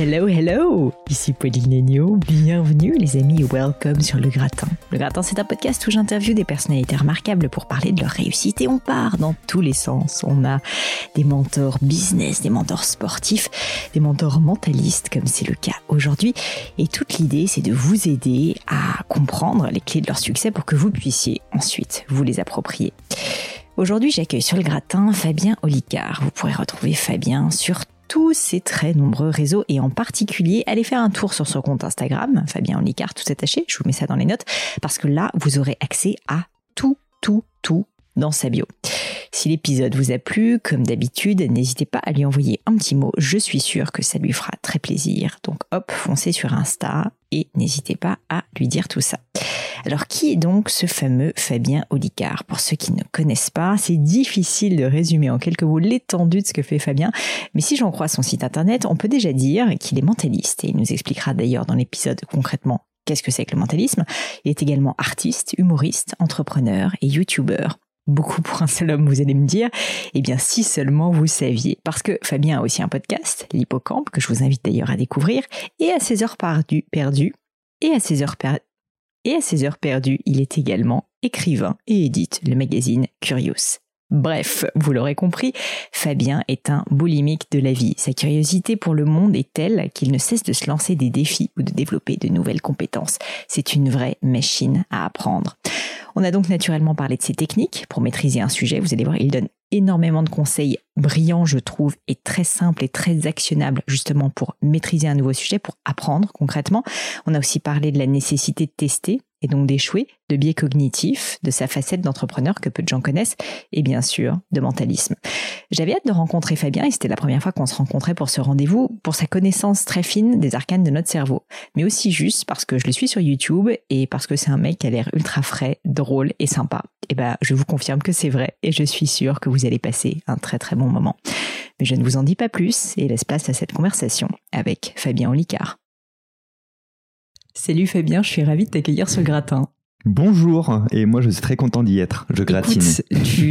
Hello, hello Ici Pauline Legno, bienvenue les amis welcome sur Le Gratin. Le Gratin c'est un podcast où j'interviewe des personnalités remarquables pour parler de leur réussite et on part dans tous les sens. On a des mentors business, des mentors sportifs, des mentors mentalistes comme c'est le cas aujourd'hui et toute l'idée c'est de vous aider à comprendre les clés de leur succès pour que vous puissiez ensuite vous les approprier. Aujourd'hui, j'accueille sur le gratin Fabien Olicard. Vous pourrez retrouver Fabien sur tous ces très nombreux réseaux et en particulier allez faire un tour sur son compte Instagram, Fabien Olicard, tout attaché, je vous mets ça dans les notes, parce que là, vous aurez accès à tout, tout, tout dans sa bio. Si l'épisode vous a plu, comme d'habitude, n'hésitez pas à lui envoyer un petit mot, je suis sûre que ça lui fera très plaisir. Donc hop, foncez sur Insta et n'hésitez pas à lui dire tout ça. Alors qui est donc ce fameux Fabien Olicard? Pour ceux qui ne connaissent pas, c'est difficile de résumer en quelques mots l'étendue de ce que fait Fabien, mais si j'en crois son site internet, on peut déjà dire qu'il est mentaliste et il nous expliquera d'ailleurs dans l'épisode concrètement qu'est-ce que c'est que le mentalisme. Il est également artiste, humoriste, entrepreneur et youtubeur beaucoup pour un seul homme, vous allez me dire. Eh bien, si seulement vous saviez. Parce que Fabien a aussi un podcast, l'Hippocampe, que je vous invite d'ailleurs à découvrir, et à ses heures perdues, et à ses heures perdues, et à ses heures perdues, il est également écrivain et édite le magazine Curious. Bref, vous l'aurez compris, Fabien est un boulimique de la vie. Sa curiosité pour le monde est telle qu'il ne cesse de se lancer des défis ou de développer de nouvelles compétences. C'est une vraie machine à apprendre. On a donc naturellement parlé de ses techniques pour maîtriser un sujet. Vous allez voir, il donne énormément de conseils brillants, je trouve, et très simples et très actionnables justement pour maîtriser un nouveau sujet, pour apprendre concrètement. On a aussi parlé de la nécessité de tester et donc d'échouer, de biais cognitifs, de sa facette d'entrepreneur que peu de gens connaissent, et bien sûr de mentalisme. J'avais hâte de rencontrer Fabien et c'était la première fois qu'on se rencontrait pour ce rendez-vous, pour sa connaissance très fine des arcanes de notre cerveau, mais aussi juste parce que je le suis sur YouTube et parce que c'est un mec qui a l'air ultra frais, drôle et sympa. Et ben, je vous confirme que c'est vrai et je suis sûre que vous allez passer un très très bon moment. Mais je ne vous en dis pas plus et laisse place à cette conversation avec Fabien Olicard. Salut Fabien, je suis ravie de t'accueillir sur gratin. Bonjour, et moi je suis très content d'y être. Je gratine.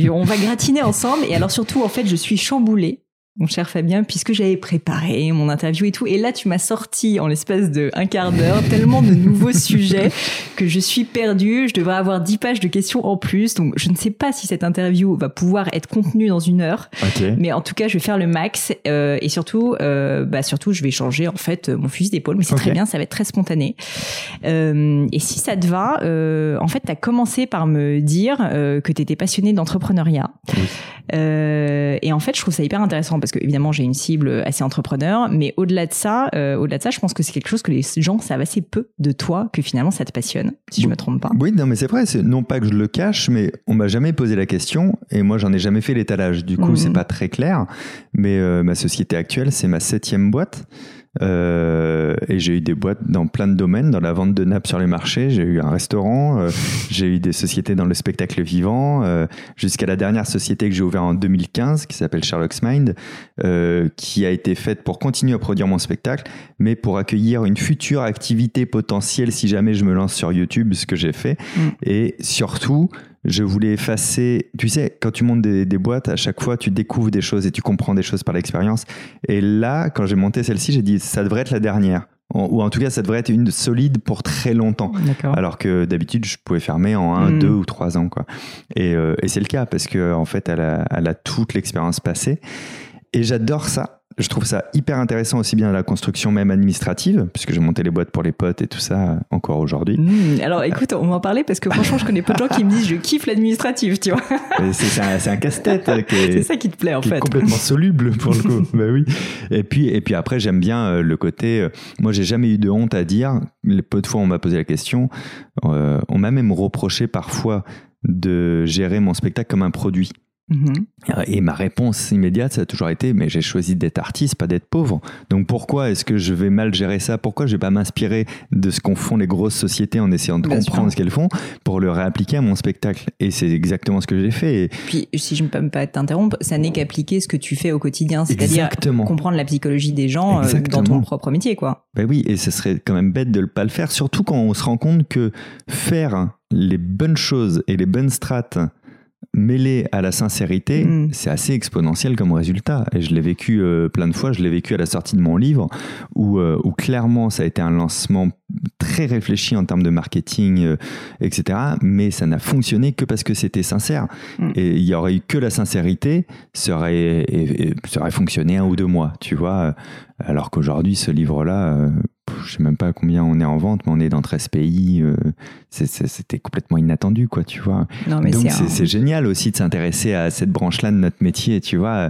on va gratiner ensemble, et alors surtout, en fait, je suis chamboulée mon cher Fabien, puisque j'avais préparé mon interview et tout. Et là, tu m'as sorti en l'espace de un quart d'heure tellement de nouveaux sujets que je suis perdue. Je devrais avoir dix pages de questions en plus. Donc, je ne sais pas si cette interview va pouvoir être contenue dans une heure. Mais en tout cas, je vais faire le max. Euh, et surtout, euh, bah, surtout, je vais changer, en fait, mon fusil d'épaule. Mais c'est très bien, ça va être très spontané. Euh, et si ça te va, euh, en fait, tu as commencé par me dire euh, que tu étais passionné d'entrepreneuriat. Euh, et en fait, je trouve ça hyper intéressant parce que évidemment, j'ai une cible assez entrepreneur, mais au-delà de ça, euh, au-delà de ça, je pense que c'est quelque chose que les gens savent assez peu de toi, que finalement ça te passionne, si je me trompe pas. Oui, non, mais c'est vrai. Non pas que je le cache, mais on m'a jamais posé la question et moi, j'en ai jamais fait l'étalage. Du coup, c'est mhm. pas très clair. Mais euh, ma société actuelle, c'est ma septième boîte. Euh, et j'ai eu des boîtes dans plein de domaines, dans la vente de nappes sur les marchés, j'ai eu un restaurant, euh, j'ai eu des sociétés dans le spectacle vivant, euh, jusqu'à la dernière société que j'ai ouverte en 2015, qui s'appelle Sherlock's Mind, qui a été faite pour continuer à produire mon spectacle, mais pour accueillir une future activité potentielle si jamais je me lance sur YouTube, ce que j'ai fait. Mm. Et surtout, je voulais effacer. Tu sais, quand tu montes des, boîtes, à chaque fois, tu découvres des choses et tu comprends des choses par l'expérience. Et là, quand j'ai monté celle-ci, j'ai dit, ça devrait être la dernière. Ou en tout cas, ça devrait être une solide pour très longtemps. Alors que d'habitude, je pouvais fermer en un, hmm. deux ou trois ans. Quoi. Et, euh, et c'est le cas parce qu'en en fait, elle a, elle a toute l'expérience passée. Et j'adore ça je trouve ça hyper intéressant aussi bien la construction même administrative, puisque j'ai monté les boîtes pour les potes et tout ça encore aujourd'hui. Mmh, alors écoute, on va en parler parce que franchement, je connais peu de gens qui me disent je kiffe l'administratif, tu vois. C'est un, un casse-tête. C'est ça qui te plaît en qui fait. Est complètement soluble pour le coup. bah oui. Et puis, et puis après, j'aime bien euh, le côté. Euh, moi, j'ai jamais eu de honte à dire. Les peu de fois, on m'a posé la question. Euh, on m'a même reproché parfois de gérer mon spectacle comme un produit. Mhm. Et ma réponse immédiate, ça a toujours été, mais j'ai choisi d'être artiste, pas d'être pauvre. Donc pourquoi est-ce que je vais mal gérer ça? Pourquoi je vais pas m'inspirer de ce qu'ont font les grosses sociétés en essayant de comprendre ce qu'elles font pour le réappliquer à mon spectacle? Et c'est exactement ce que j'ai fait. Et... Puis si je ne peux pas t'interrompre, ça n'est qu'appliquer ce que tu fais au quotidien, c'est-à-dire comprendre la psychologie des gens euh, dans ton propre métier, quoi. Ben oui, et ce serait quand même bête de ne pas le faire, surtout quand on se rend compte que faire les bonnes choses et les bonnes strates mêlé à la sincérité, Mm. c'est assez exponentiel comme résultat. Et je l'ai vécu euh, plein de fois. Je l'ai vécu à la sortie de mon livre, où, euh, où clairement ça a été un lancement très réfléchi en termes de marketing, euh, etc. Mais ça n'a fonctionné que parce que c'était sincère. Mm. Et il y aurait eu que la sincérité, ça aurait, et- et- ça aurait fonctionné un ou deux mois, tu vois. Alors qu'aujourd'hui, ce livre-là, je sais même pas combien on est en vente, mais on est dans 13 pays. euh, C'était complètement inattendu, quoi, tu vois. Non, mais Donc c'est un- génial aussi de s'intéresser à cette branche-là de notre métier, tu vois,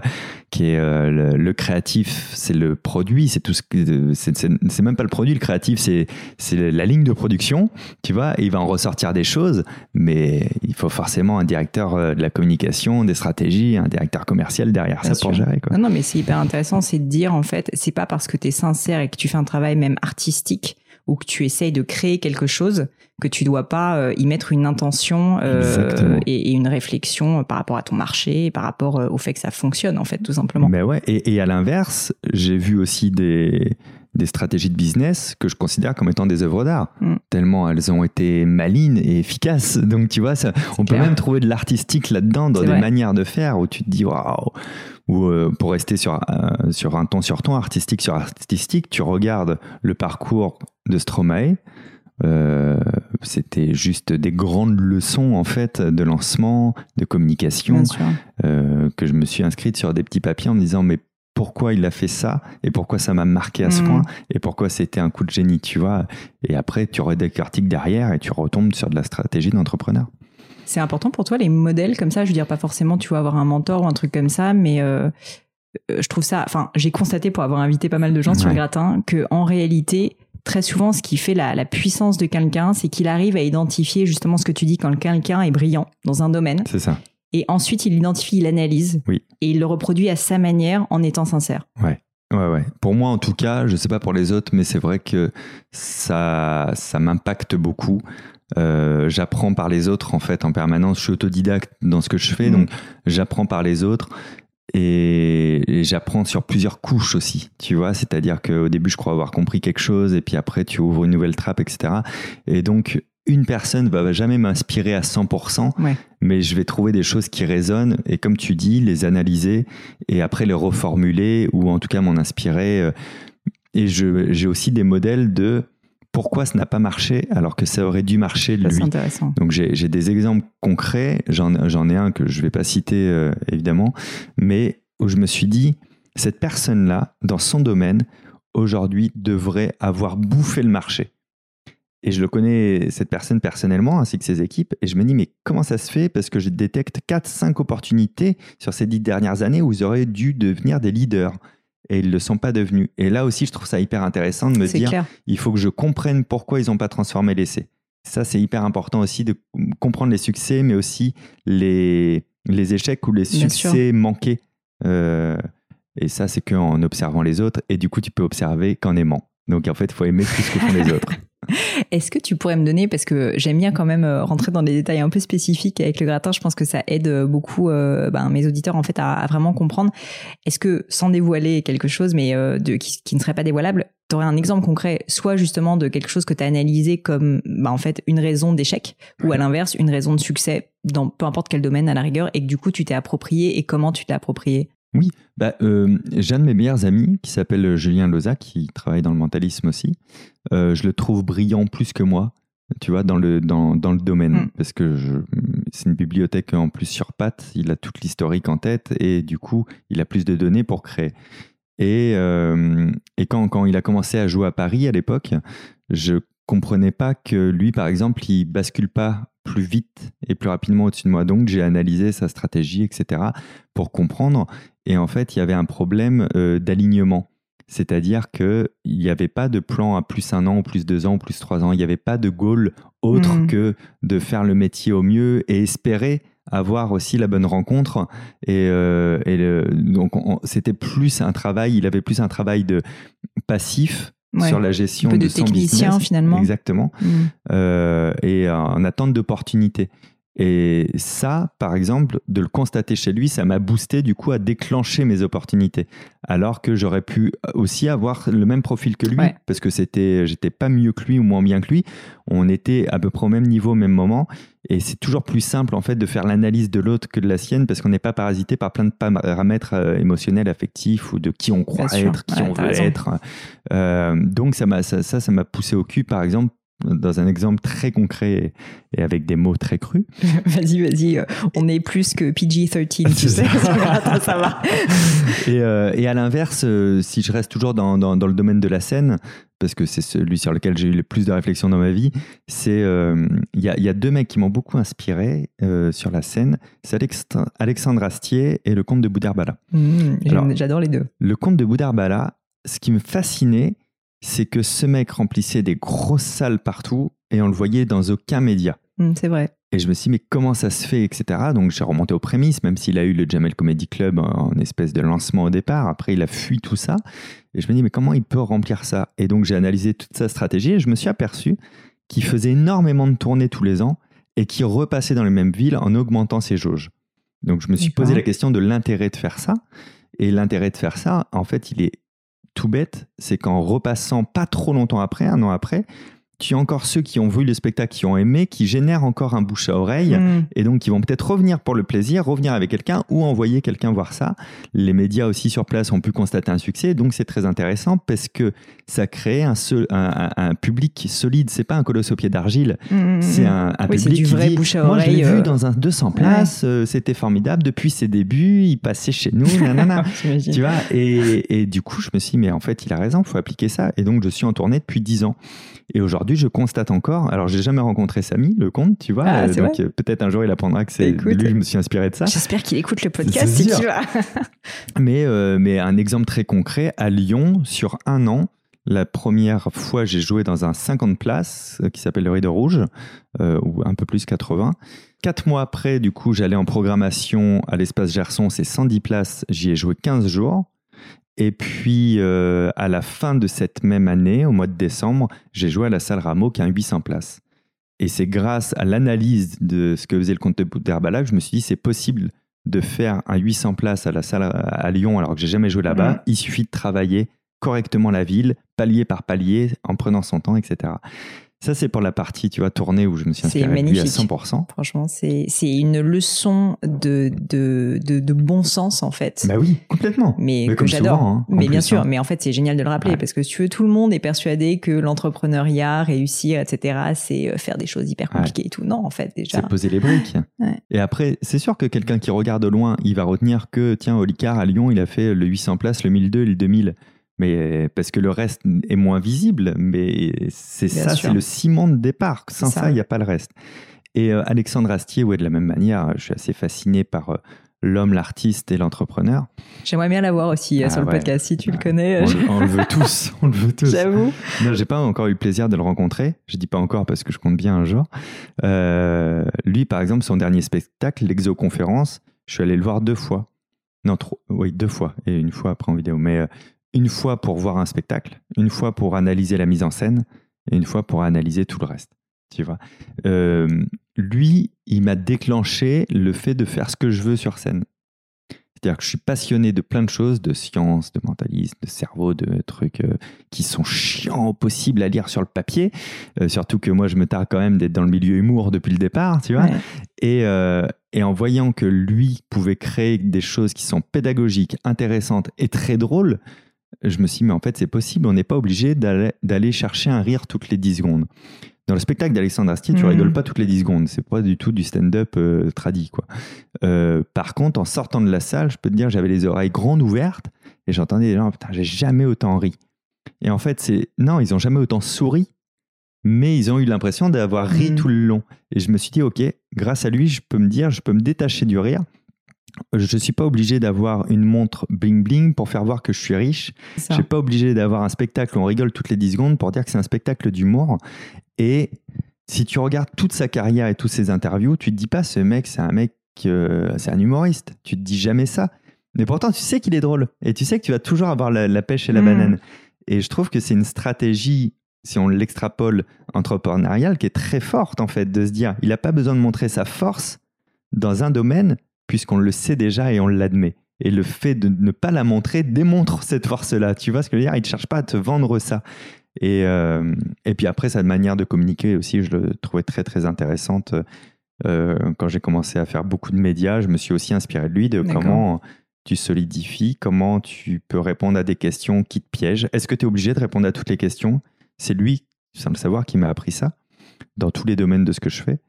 qui est euh, le, le créatif, c'est le produit, c'est tout ce que c'est- même pas le produit, le créatif, c'est c'est la ligne de production, tu vois, et il va en ressortir des choses, mais il faut forcément un directeur euh, de la communication, des stratégies, un directeur commercial derrière Bien ça pour gérer, quoi. Non, non, mais c'est hyper intéressant, c'est de dire, en fait, c'est pas parce que tu es sincère et que tu fais un travail même artistique ou que tu essayes de créer quelque chose que tu dois pas euh, y mettre une intention euh, et, et une réflexion euh, par rapport à ton marché, et par rapport au fait que ça fonctionne, en fait, tout simplement. Mais ouais, et, et à l'inverse, j'ai vu aussi des, des stratégies de business que je considère comme étant des œuvres d'art, Mm. tellement elles ont été malines et efficaces. Donc tu vois, ça, on peut même trouver de l'artistique là-dedans, dans des vrai. manières de faire où tu te dis waouh. Ou euh, pour rester sur, euh, sur un ton sur ton, artistique sur artistique, tu regardes le parcours de Stromae. euh, c'était juste des grandes leçons en fait de lancement, de communication, euh, que je me suis inscrite sur des petits papiers en me disant mais pourquoi il a fait ça et pourquoi ça m'a marqué à ce Mhm. point et pourquoi c'était un coup de génie, tu vois. Et après, tu redécortiques derrière et tu retombes sur de la stratégie d'entrepreneur. C'est important pour toi les modèles comme ça? Je veux dire pas forcément tu vas avoir un mentor ou un truc comme ça, mais euh, euh, je trouve ça. Enfin, j'ai constaté pour avoir invité pas mal de gens sur le gratin que en réalité très souvent ce qui fait la, la puissance de quelqu'un, c'est qu'il arrive à identifier justement ce que tu dis quand quelqu'un est brillant dans un domaine C'est ça. Et ensuite il l'identifie, il l'analyse Oui. et il le reproduit à sa manière en étant sincère. Ouais, ouais. Pour moi, en tout cas, je sais pas pour les autres, mais c'est vrai que ça, ça m'impacte beaucoup. Euh, j'apprends par les autres en fait en permanence. Je suis autodidacte dans ce que je fais, Mhm. donc j'apprends par les autres et, et j'apprends sur plusieurs couches aussi. Tu vois, c'est-à-dire qu'au début, je crois avoir compris quelque chose et puis après, tu ouvres une nouvelle trappe, etc. Et donc, une personne va jamais m'inspirer à 100%, Ouais. mais je vais trouver des choses qui résonnent et comme tu dis, les analyser et après les reformuler ou en tout cas m'en inspirer. euh, Et j'ai aussi des modèles de pourquoi ça n'a pas marché alors que ça aurait dû marcher Ça, lui. Intéressant. Donc j'ai des exemples concrets, j'en ai un que je vais pas citer euh, évidemment, mais où je me suis dit, cette personne-là, dans son domaine, aujourd'hui devrait avoir bouffé le marché. Et je le connais, cette personne personnellement, ainsi que ses équipes, et je me dis, mais comment ça se fait? Parce que je détecte 4-5 opportunités sur ces dix dernières années où ils auraient dû devenir des leaders. Et ils ne le sont pas devenus. Et là aussi, je trouve ça hyper intéressant de me dire, clair. il faut que je comprenne pourquoi ils n'ont pas transformé l'essai. Ça, c'est hyper important aussi de comprendre les succès, mais aussi les, les échecs ou les succès manqués. Euh, et ça, c'est qu'en observant les autres. Et du coup, tu peux observer qu'en aimant. Donc, en fait, il faut aimer ce que font les autres. Est-ce que tu pourrais me donner, parce que j'aime bien quand même euh, rentrer dans des détails un peu spécifiques avec le gratin, je pense que ça aide euh, beaucoup euh, ben, mes auditeurs en fait à, à vraiment comprendre. Est-ce que sans dévoiler quelque chose, mais euh, de, qui, qui ne serait pas dévoilable, tu aurais un exemple concret, soit justement de quelque chose que tu as analysé comme ben, en fait une raison d'échec, ou à l'inverse une raison de succès dans peu importe quel domaine à la rigueur, et que du coup tu t'es approprié et comment tu t'es approprié? Bah, euh, J'ai un de mes meilleurs amis qui s'appelle Julien Loza, qui travaille dans le mentalisme aussi. Euh, je le trouve brillant plus que moi, tu vois, dans le, dans, dans le domaine. Mm. Parce que c'est une bibliothèque en plus sur pattes. Il a toute l'historique en tête et du coup, il a plus de données pour créer. Et, euh, et quand, quand il a commencé à jouer à Paris à l'époque, je comprenais pas que lui, par exemple, il bascule pas plus vite et plus rapidement au-dessus de moi. Donc, j'ai analysé sa stratégie, etc., pour comprendre. Et en fait, il y avait un problème euh, d'alignement. C'est-à-dire qu'il n'y avait pas de plan à plus un an, ou plus deux ans, ou plus trois ans. Il n'y avait pas de goal autre Mhm. que de faire le métier au mieux et espérer avoir aussi la bonne rencontre. Et, euh, et le- donc, on- c'était plus un travail, il avait plus un travail de passif Ouais. sur la gestion Un peu de son technicien, business. finalement. Exactement Mm. euh, et en attente d'opportunités. Et ça, par exemple, de le constater chez lui, ça m'a boosté du coup à déclencher mes opportunités. Alors que j'aurais pu aussi avoir le même profil que lui, parce que c'était, j'étais pas mieux que lui ou moins bien que lui. On était à peu près au même niveau au même moment. Et c'est toujours plus simple en fait de faire l'analyse de l'autre que de la sienne, parce qu'on n'est pas parasité par plein de paramètres euh, émotionnels, affectifs ou de qui on croit être, qui on veut être. Euh, donc ça m'a ça, ça m'a poussé au cul, par exemple, dans un exemple très concret et avec des mots très crus. vas-y, vas-y, euh, on est plus que PG-13, tu sais, ça va. Et, euh, et à l'inverse, euh, si je reste toujours dans, dans, dans, le domaine de la scène, parce que c'est celui sur lequel j'ai eu le plus de réflexion dans ma vie, c'est il y, a, y, a, deux mecs qui m'ont beaucoup inspiré sur la scène, c'est Alexandre Astier et le comte de Boudherbala. Mmh, j'adore les deux. Le comte de Boudherbala, ce qui me fascinait, c'est que ce mec remplissait des grosses salles partout et on le voyait dans aucun média. Mm, c'est vrai. Et je me suis dit, mais comment ça se fait, etc. Donc j'ai remonté aux prémices, même s'il a eu le Jamel Comedy Club en espèce de lancement au départ. Après, il a fui tout ça. Et je me dis, mais comment il peut remplir ça? Et donc j'ai analysé toute sa stratégie et je me suis aperçu qu'il faisait énormément de tournées tous les ans et qu'il repassait dans les mêmes villes en augmentant ses jauges. Donc je me suis posé la question de l'intérêt de faire ça. Et l'intérêt de faire ça, en fait, il est tout bête, c'est qu'en repassant pas trop longtemps après, un an après, tu as encore ceux qui ont vu le spectacle, qui ont aimé, qui génèrent encore un bouche à oreille, hmm. et donc qui vont peut-être revenir pour le plaisir, revenir avec quelqu'un ou envoyer quelqu'un voir ça. Les médias aussi sur place ont pu constater un succès, donc c'est très intéressant parce que ça crée un, un, public solide. C'est pas un colosse au pied d'argile, hmm, hmm, c'est un, public du vrai bouche à moi je l'ai vu euh, dans un 200 places, euh, c'était formidable depuis ses débuts, il passait chez nous, nanana, tu vois. Et, et, du coup, je me suis dit, mais en fait, il a raison, il faut appliquer ça. Et donc, je suis en tournée depuis 10 ans. Et aujourd'hui, je constate encore. Alors, j'ai jamais rencontré Samy, le comte, tu vois. Ah, euh, donc, euh, peut-être un jour, il apprendra que c'est lui je me suis inspiré de ça. J'espère qu'il écoute le podcast, si tu vois. mais, euh, mais un exemple très concret, à Lyon, sur un an, la première fois, j'ai joué dans un 50 places qui s'appelle le Rideau Rouge, ou un peu plus 80. Quatre mois après, du coup, j'allais en programmation à l'espace Gerson, c'est 110 places, j'y ai joué 15 jours. Et puis, euh, à la fin de cette même année, au mois de décembre, j'ai joué à la salle Rameau qui a 800 places. Et c'est grâce à l'analyse de ce que faisait le comte de Boudherbala que je me suis dit c'est possible de faire un 800 places à la salle à Lyon alors que j'ai jamais joué là-bas. Mmh. Il suffit de travailler correctement la ville, palier par palier, en prenant son temps, etc. Ça, c'est pour la partie, tu vois, tournée où je me suis inspiré lui à 100%. Franchement, c'est une leçon de, de, de, bon sens, en fait. Bah oui, complètement. Mais, que j'adore. Hein, mais bien sûr, hein. mais en fait, c'est génial de le rappeler parce que si tu veux, tout le monde est persuadé que l'entrepreneuriat, réussir, etc., c'est euh, faire des choses hyper compliquées et tout. Non, en fait, déjà. C'est poser les briques. Et après, c'est sûr que quelqu'un qui regarde de loin, il va retenir que, tiens, Olicard à Lyon, il a fait le 800 places, le 1002 le 2000 mais parce que le reste est moins visible, mais c'est ça, c'est le ciment de départ. Sans ça, il n'y a pas le reste. Et euh, Alexandre Astier, ouais, de la même manière, je suis assez fasciné par euh, l'homme, l'artiste et l'entrepreneur. J'aimerais bien l'avoir aussi euh, sur le ah podcast, si tu le connais. On, le veut tous, on le veut tous. J'avoue. Non, j'ai pas encore eu le plaisir de le rencontrer. Je dis pas encore parce que je compte bien un jour. lui, par exemple, son dernier spectacle, l'exoconférence, je suis allé le voir deux fois. Non, trop, oui, deux fois et une fois après en vidéo. Mais une fois pour voir un spectacle, une fois pour analyser la mise en scène et une fois pour analyser tout le reste. Tu vois. Euh, lui, il m'a déclenché le fait de faire ce que je veux sur scène. C'est-à-dire que je suis passionné de plein de choses, de science, de mentalisme, de cerveau, de trucs euh, qui sont chiants au possible à lire sur le papier. Euh, surtout que moi, je me tarde quand même d'être dans le milieu humour depuis le départ, tu vois. Et, et en voyant que lui pouvait créer des choses qui sont pédagogiques, intéressantes et très drôles, je me suis dit, mais en fait, c'est possible, on n'est pas obligé d'aller chercher un rire toutes les 10 secondes. Dans le spectacle d'Alexandre Astier, tu mhm. rigoles pas toutes les 10 secondes. C'est pas du tout du stand-up euh, tradit, quoi. Euh, par contre, en sortant de la salle, je peux te dire, j'avais les oreilles grandes ouvertes et j'entendais des gens, putain, j'ai jamais autant ri. Et en fait, c'est, non, ils ont jamais autant souri, mais ils ont eu l'impression d'avoir ri mhm. tout le long. Et je me suis dit, ok, grâce à lui, je peux me dire, je peux me détacher du rire je ne suis pas obligé d'avoir une montre bling bling pour faire voir que je suis riche. Je suis pas obligé d'avoir un spectacle où on rigole toutes les 10 secondes pour dire que c'est un spectacle d'humour. Et si tu regardes toute sa carrière et toutes ses interviews, tu te dis pas ce mec, c'est un mec, euh, c'est un humoriste. Tu te dis jamais ça. Mais pourtant, tu sais qu'il est drôle. Et tu sais que tu vas toujours avoir la, pêche et la hmm. banane. Et je trouve que c'est une stratégie si on l'extrapole entrepreneurial, qui est très forte en fait, de se dire, il n'a pas besoin de montrer sa force dans un domaine, puisqu'on le sait déjà et on l'admet. Et le fait de ne pas la montrer démontre cette force-là. Tu vois ce que je veux dire? Il ne cherche pas à te vendre ça. Et, euh, et puis après, sa manière de communiquer aussi, je le trouvais très très intéressante. Euh, quand j'ai commencé à faire beaucoup de médias, je me suis aussi inspiré de lui, de comment tu solidifies, comment tu peux répondre à des questions qui te piègent. Est-ce que tu es obligé de répondre à toutes les questions? C'est lui, sans le savoir, qui m'a appris ça dans tous les domaines de ce que je fais.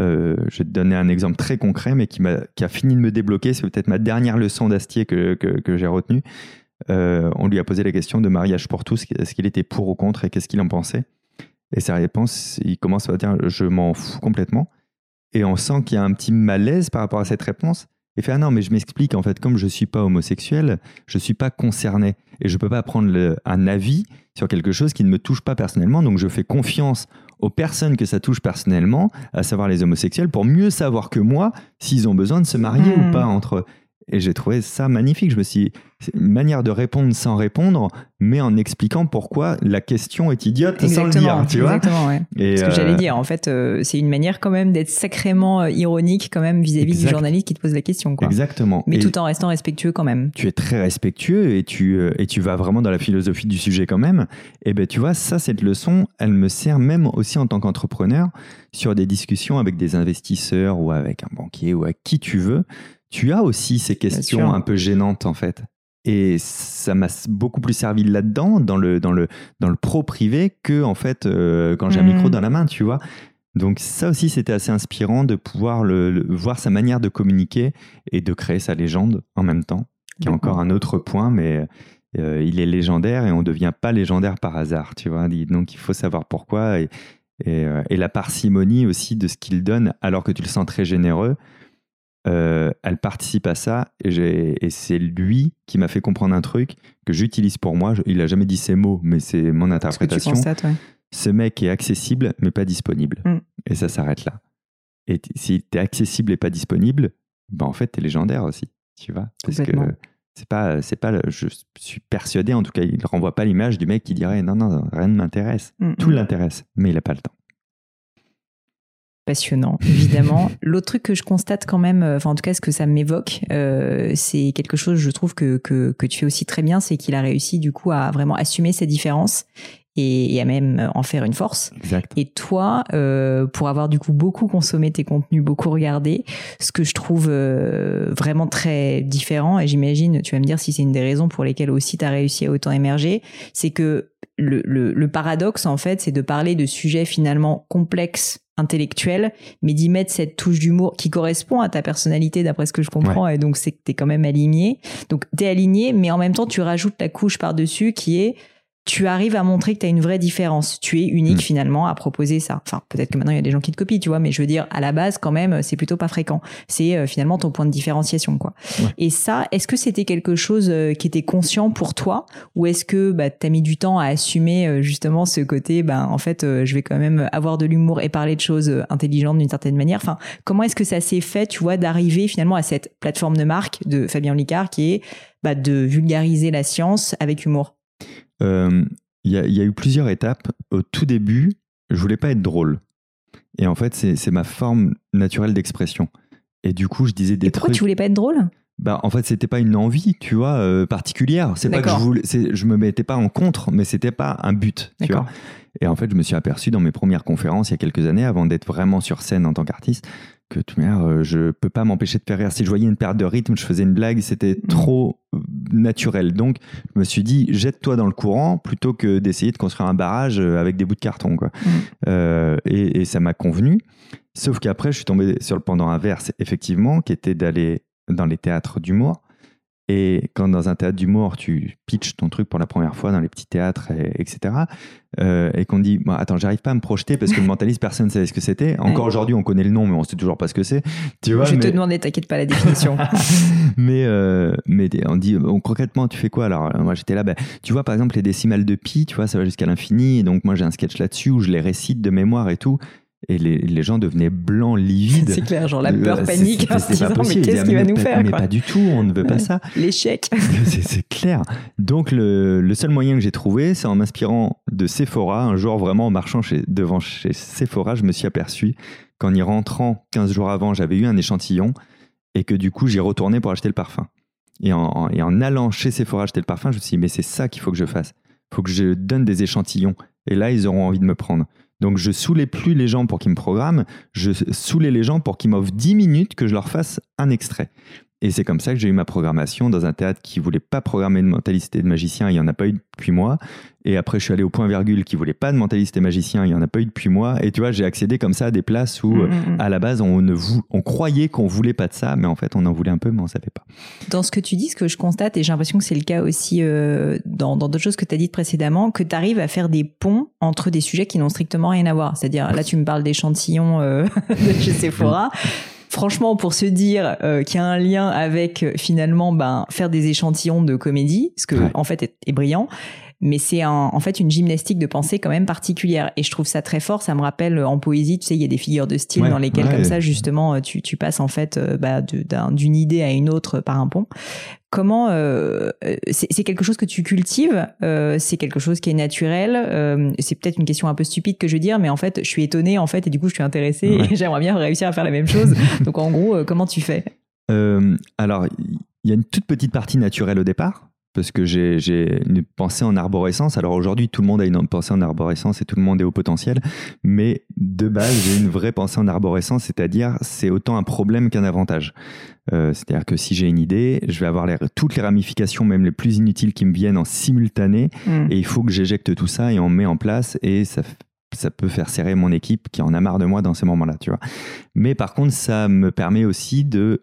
Euh, je vais te donner un exemple très concret, mais qui, a, fini de me débloquer. C'est peut-être ma dernière leçon d'Astier que, que, j'ai retenue. Euh, on lui a posé la question de mariage pour tous. Est-ce qu'il était pour ou contre et qu'est-ce qu'il en pensait? Et sa réponse, il commence à dire Je m'en fous complètement. Et on sent qu'il y a un petit malaise par rapport à cette réponse. Et fait Ah non, mais je m'explique, en fait, comme je ne suis pas homosexuel, je ne suis pas concerné. Et je ne peux pas prendre un avis sur quelque chose qui ne me touche pas personnellement. Donc je fais confiance aux personnes que ça touche personnellement, à savoir les homosexuels, pour mieux savoir que moi s'ils ont besoin de se marier ou hmm. pas entre eux. Et j'ai trouvé ça magnifique. Je me suis c'est une manière de répondre sans répondre, mais en expliquant pourquoi la question est idiote sans le dire, tu vois. Exactement, ouais. Et Ce que j'allais euh, dire, en fait, euh, c'est une manière quand même d'être sacrément euh, ironique quand même vis-à-vis du journaliste qui te pose la question, quoi. Exactement. Mais tout en restant respectueux quand même. Tu es très respectueux et tu et tu vas vraiment dans la philosophie du sujet quand même. Et ben tu vois, ça cette leçon, elle me sert même aussi en tant qu'entrepreneur sur des discussions avec des investisseurs ou avec un banquier ou avec qui tu veux tu as aussi ces questions un peu gênantes en fait. Et ça m'a beaucoup plus servi là-dedans, dans le, dans, le, dans le pro privé, que en fait euh, quand j'ai un micro mmh. dans la main, tu vois. Donc ça aussi, c'était assez inspirant de pouvoir le, voir sa manière de communiquer et de créer sa légende en même temps, qui est encore un autre point, mais euh, il est légendaire et on ne devient pas légendaire par hasard, tu vois. Donc il faut savoir pourquoi et, et, euh, et la parcimonie aussi de ce qu'il donne, alors que tu le sens très généreux. Euh, elle participe à ça et, c'est lui qui m'a fait comprendre un truc que j'utilise pour moi. il n'a jamais dit ces mots, mais c'est mon interprétation. Ce, mec est accessible mais pas disponible. Mm. Et ça s'arrête là. Et si tu es accessible et pas disponible, ben en fait, tu es légendaire aussi. Tu vois Parce que c'est pas, c'est pas, je suis persuadé, en tout cas, il renvoie pas l'image du mec qui dirait non, non, rien ne m'intéresse. Mm, Tout mm. l'intéresse, mais il n'a pas le temps passionnant, évidemment. L'autre truc que je constate quand même, euh, enfin en tout cas ce que ça m'évoque, euh, c'est quelque chose, je trouve que, que, que tu fais aussi très bien, c'est qu'il a réussi du coup à vraiment assumer ses différences et, à même en faire une force. Exact. Et toi, euh, pour avoir du coup beaucoup consommé tes contenus, beaucoup regardé, ce que je trouve euh, vraiment très différent, et j'imagine, tu vas me dire si c'est une des raisons pour lesquelles aussi tu as réussi à autant émerger, c'est que le, le, le paradoxe en fait, c'est de parler de sujets finalement complexes intellectuel, mais d'y mettre cette touche d'humour qui correspond à ta personnalité d'après ce que je comprends, et donc c'est que tu es quand même aligné. Donc tu es aligné, mais en même temps tu rajoutes la couche par-dessus qui est tu arrives à montrer que tu as une vraie différence. Tu es unique mm. finalement à proposer ça. Enfin, peut-être que maintenant il y a des gens qui te copient, tu vois, mais je veux dire, à la base, quand même, c'est plutôt pas fréquent. C'est euh, finalement ton point de différenciation, quoi. Et ça, est-ce que c'était quelque chose euh, qui était conscient pour toi? Ou est-ce que bah, tu as mis du temps à assumer euh, justement ce côté, ben en fait, je vais quand même avoir de l'humour et parler de choses intelligentes d'une certaine manière? Enfin, comment est-ce que ça s'est fait, tu vois, d'arriver finalement à cette plateforme de marque de Fabien Licard qui est bah, de vulgariser la science avec humour? Euh, il y, a eu plusieurs étapes. Au tout début, je voulais pas être drôle. Et en fait, c'est ma forme naturelle d'expression. Et du coup, je disais des Et pourquoi tu voulais pas être drôle? Bah, en fait, c'était pas une envie, tu vois, euh, particulière. C'est pas que je voulais, je me mettais pas en contre, mais c'était pas un but, tu vois. Et en fait, je me suis aperçu dans mes premières conférences il y a quelques années, avant d'être vraiment sur scène en tant qu'artiste, que tout euh, je peux pas m'empêcher de faire rire. Si je voyais une perte de rythme, je faisais une blague, c'était mm. trop naturel. Donc, je me suis dit, jette-toi dans le courant plutôt que d'essayer de construire un barrage euh, avec des bouts de carton. Quoi. Mm. et, ça m'a convenu. Sauf qu'après, je suis tombé sur le pendant inverse, effectivement, qui était d'aller dans les théâtres d'humour et quand dans un théâtre d'humour, tu pitches ton truc pour la première fois dans les petits théâtres, etc., euh, et qu'on dit, bon, attends, j'arrive pas à me projeter parce que le mentaliste, personne ne savait ce que c'était. Encore aujourd'hui, on connaît le nom, mais on sait toujours pas ce que c'est. Tu vois, Je vais te demander, t'inquiète pas la définition. mais, euh, mais on dit, concrètement, tu fais quoi Alors, moi, j'étais là, bah, tu vois, par exemple, les décimales de pi, tu vois, ça va jusqu'à l'infini. Et donc, moi, j'ai un sketch là-dessus où je les récite de mémoire et tout. Et les, les, gens devenaient blancs, livides. C'est clair, genre la peur, panique, en se disant, mais qu'est-ce qu'il va nous faire Mais pas du tout, on ne veut pas ça. L'échec. c'est clair. Donc, le, le, seul moyen que j'ai trouvé, c'est en m'inspirant de Sephora. Un jour, vraiment, en marchant chez, devant chez Sephora, je me suis aperçu qu'en y rentrant 15 jours avant, j'avais eu un échantillon et que du coup, j'y retourné pour acheter le parfum. Et en, et en allant chez Sephora acheter le parfum, je me suis dit, mais c'est ça qu'il faut que je fasse. Il faut que je donne des échantillons. Et là, ils auront envie de me prendre. Donc, je saoulais plus les gens pour qu'ils me programment, je saoulais les gens pour qu'ils m'offrent 10 minutes que je leur fasse un extrait. Et c'est comme ça que j'ai eu ma programmation dans un théâtre qui voulait pas programmer de mentalité de magicien, il n'y en a pas eu depuis moi. Et après, je suis allé au point virgule qui voulait pas de mentaliste et magicien, il n'y en a pas eu depuis moi. Et tu vois, j'ai accédé comme ça à des places où, mmh, mmh, mmh. à la base, on, ne on croyait qu'on voulait pas de ça, mais en fait, on en voulait un peu, mais on savait pas. Dans ce que tu dis, ce que je constate, et j'ai l'impression que c'est le cas aussi euh, dans d'autres choses que tu as dites précédemment, que tu arrives à faire des ponts entre des sujets qui n'ont strictement rien à voir. C'est-à-dire, là, tu me parles d'échantillons euh, de chez Sephora franchement, pour se dire euh, qu'il y a un lien avec euh, finalement ben, faire des échantillons de comédie, ce que en fait est, brillant, mais c'est en fait une gymnastique de pensée quand même particulière. Et je trouve ça très fort. Ça me rappelle en poésie, tu sais, il y a des figures de style dans lesquelles comme ça justement tu, tu passes en fait euh, bah, d'une idée à une autre par un pont. Comment euh, c'est quelque chose que tu cultives euh, C'est quelque chose qui est naturel euh, C'est peut-être une question un peu stupide que je veux dire, mais en fait, je suis étonnée en fait et du coup, je suis intéressée et j'aimerais bien réussir à faire la même chose. Donc, en gros, comment tu fais? Alors, il y a une toute petite partie naturelle au départ parce que j'ai une pensée en arborescence. Alors aujourd'hui, tout le monde a une pensée en arborescence et tout le monde est au potentiel, mais de base, j'ai une vraie pensée en arborescence, c'est-à-dire c'est autant un problème qu'un avantage. Euh, c'est-à-dire que si j'ai une idée, je vais avoir toutes les ramifications, même les plus inutiles, qui me viennent en simultané, hmm. et il faut que j'éjecte tout ça et on met en place, et ça, ça peut faire serrer mon équipe qui en a marre de moi dans ces moments-là, tu vois. Mais par contre, ça me permet aussi de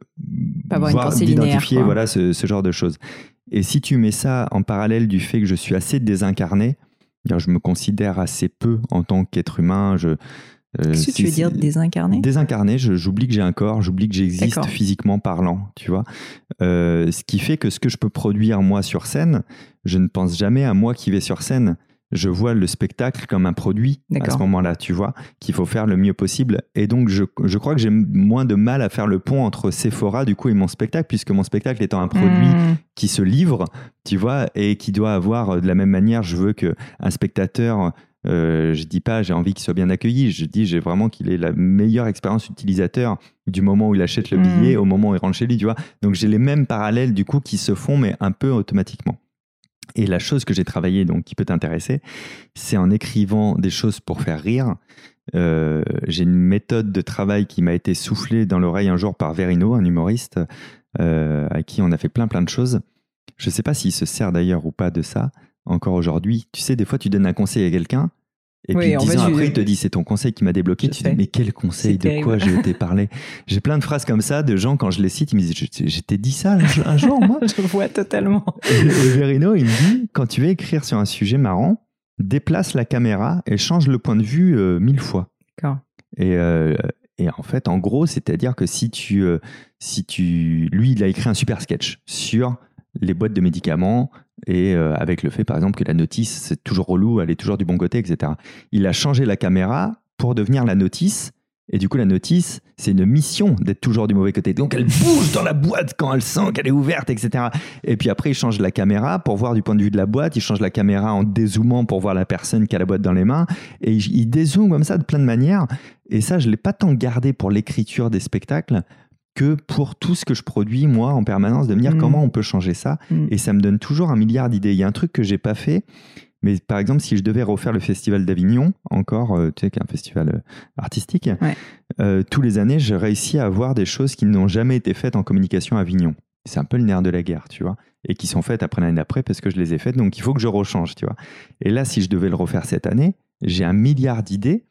voir, d'identifier voilà ce, ce, genre de choses. Et si tu mets ça en parallèle du fait que je suis assez désincarné, je me considère assez peu en tant qu'être humain. Je, euh, Qu'est-ce que tu veux dire désincarné? Désincarné, j'oublie que j'ai un corps, j'oublie que j'existe physiquement parlant, tu vois. Euh, ce qui fait que ce que je peux produire moi sur scène, je ne pense jamais à moi qui vais sur scène je vois le spectacle comme un produit à ce moment-là, tu vois, qu'il faut faire le mieux possible. Et donc, je, crois que j'ai moins de mal à faire le pont entre Sephora, du coup, et mon spectacle, puisque mon spectacle étant un produit hmm. qui se livre, tu vois, et qui doit avoir, euh, de la même manière, je veux qu'un spectateur, euh, je dis pas j'ai envie qu'il soit bien accueilli, je dis j'ai vraiment qu'il ait la meilleure expérience utilisateur du moment où il achète le hmm. billet au moment où il rentre chez lui, tu vois. Donc, j'ai les mêmes parallèles, du coup, qui se font, mais un peu automatiquement. Et la chose que j'ai travaillée, donc qui peut t'intéresser, c'est en écrivant des choses pour faire rire. Euh, j'ai une méthode de travail qui m'a été soufflée dans l'oreille un jour par Verino, un humoriste, euh, à qui on a fait plein plein de choses. Je ne sais pas s'il se sert d'ailleurs ou pas de ça encore aujourd'hui. Tu sais, des fois, tu donnes un conseil à quelqu'un et puis dix ans après, il te dit c'est ton conseil qui m'a débloqué. Tu dis mais quel conseil De quoi j'ai été parlé? J'ai plein de phrases comme ça de gens quand je les cite, ils me disent j'étais dit ça un jour moi. je vois totalement. Et, Verino, il me dit quand tu veux écrire sur un sujet marrant, déplace la caméra et change le point de vue euh, mille fois. D'accord. Et, euh, et en fait, en gros, c'est-à-dire que si tu, euh, si tu, lui, il a écrit un super sketch sur les boîtes de médicaments et euh, avec le fait, par exemple, que la notice, c'est toujours relou, elle est toujours du bon côté, etc. Il a changé la caméra pour devenir la notice. Et du coup, la notice, c'est une mission d'être toujours du mauvais côté. Donc, elle bouge dans la boîte quand elle sent qu'elle est ouverte, etc. Et puis après, il change la caméra pour voir du point de vue de la boîte. Il change la caméra en dézoomant pour voir la personne qui a la boîte dans les mains. Et il, dézoome comme ça de plein de manières. Et ça, je ne l'ai pas tant gardé pour l'écriture des spectacles que pour tout ce que je produis, moi, en permanence, de me dire mm. comment on peut changer ça. Mm. Et ça me donne toujours un milliard d'idées. Il y a un truc que j'ai pas fait, mais par exemple, si je devais refaire le Festival d'Avignon, encore, euh, tu sais, qui est un festival euh, artistique, euh, tous les années, j'ai réussi à avoir des choses qui n'ont jamais été faites en communication à Avignon. C'est un peu le nerf de la guerre, tu vois, et qui sont faites après l'année d'après parce que je les ai faites, donc il faut que je rechange, tu vois. Et là, si je devais le refaire cette année, j'ai un milliard d'idées,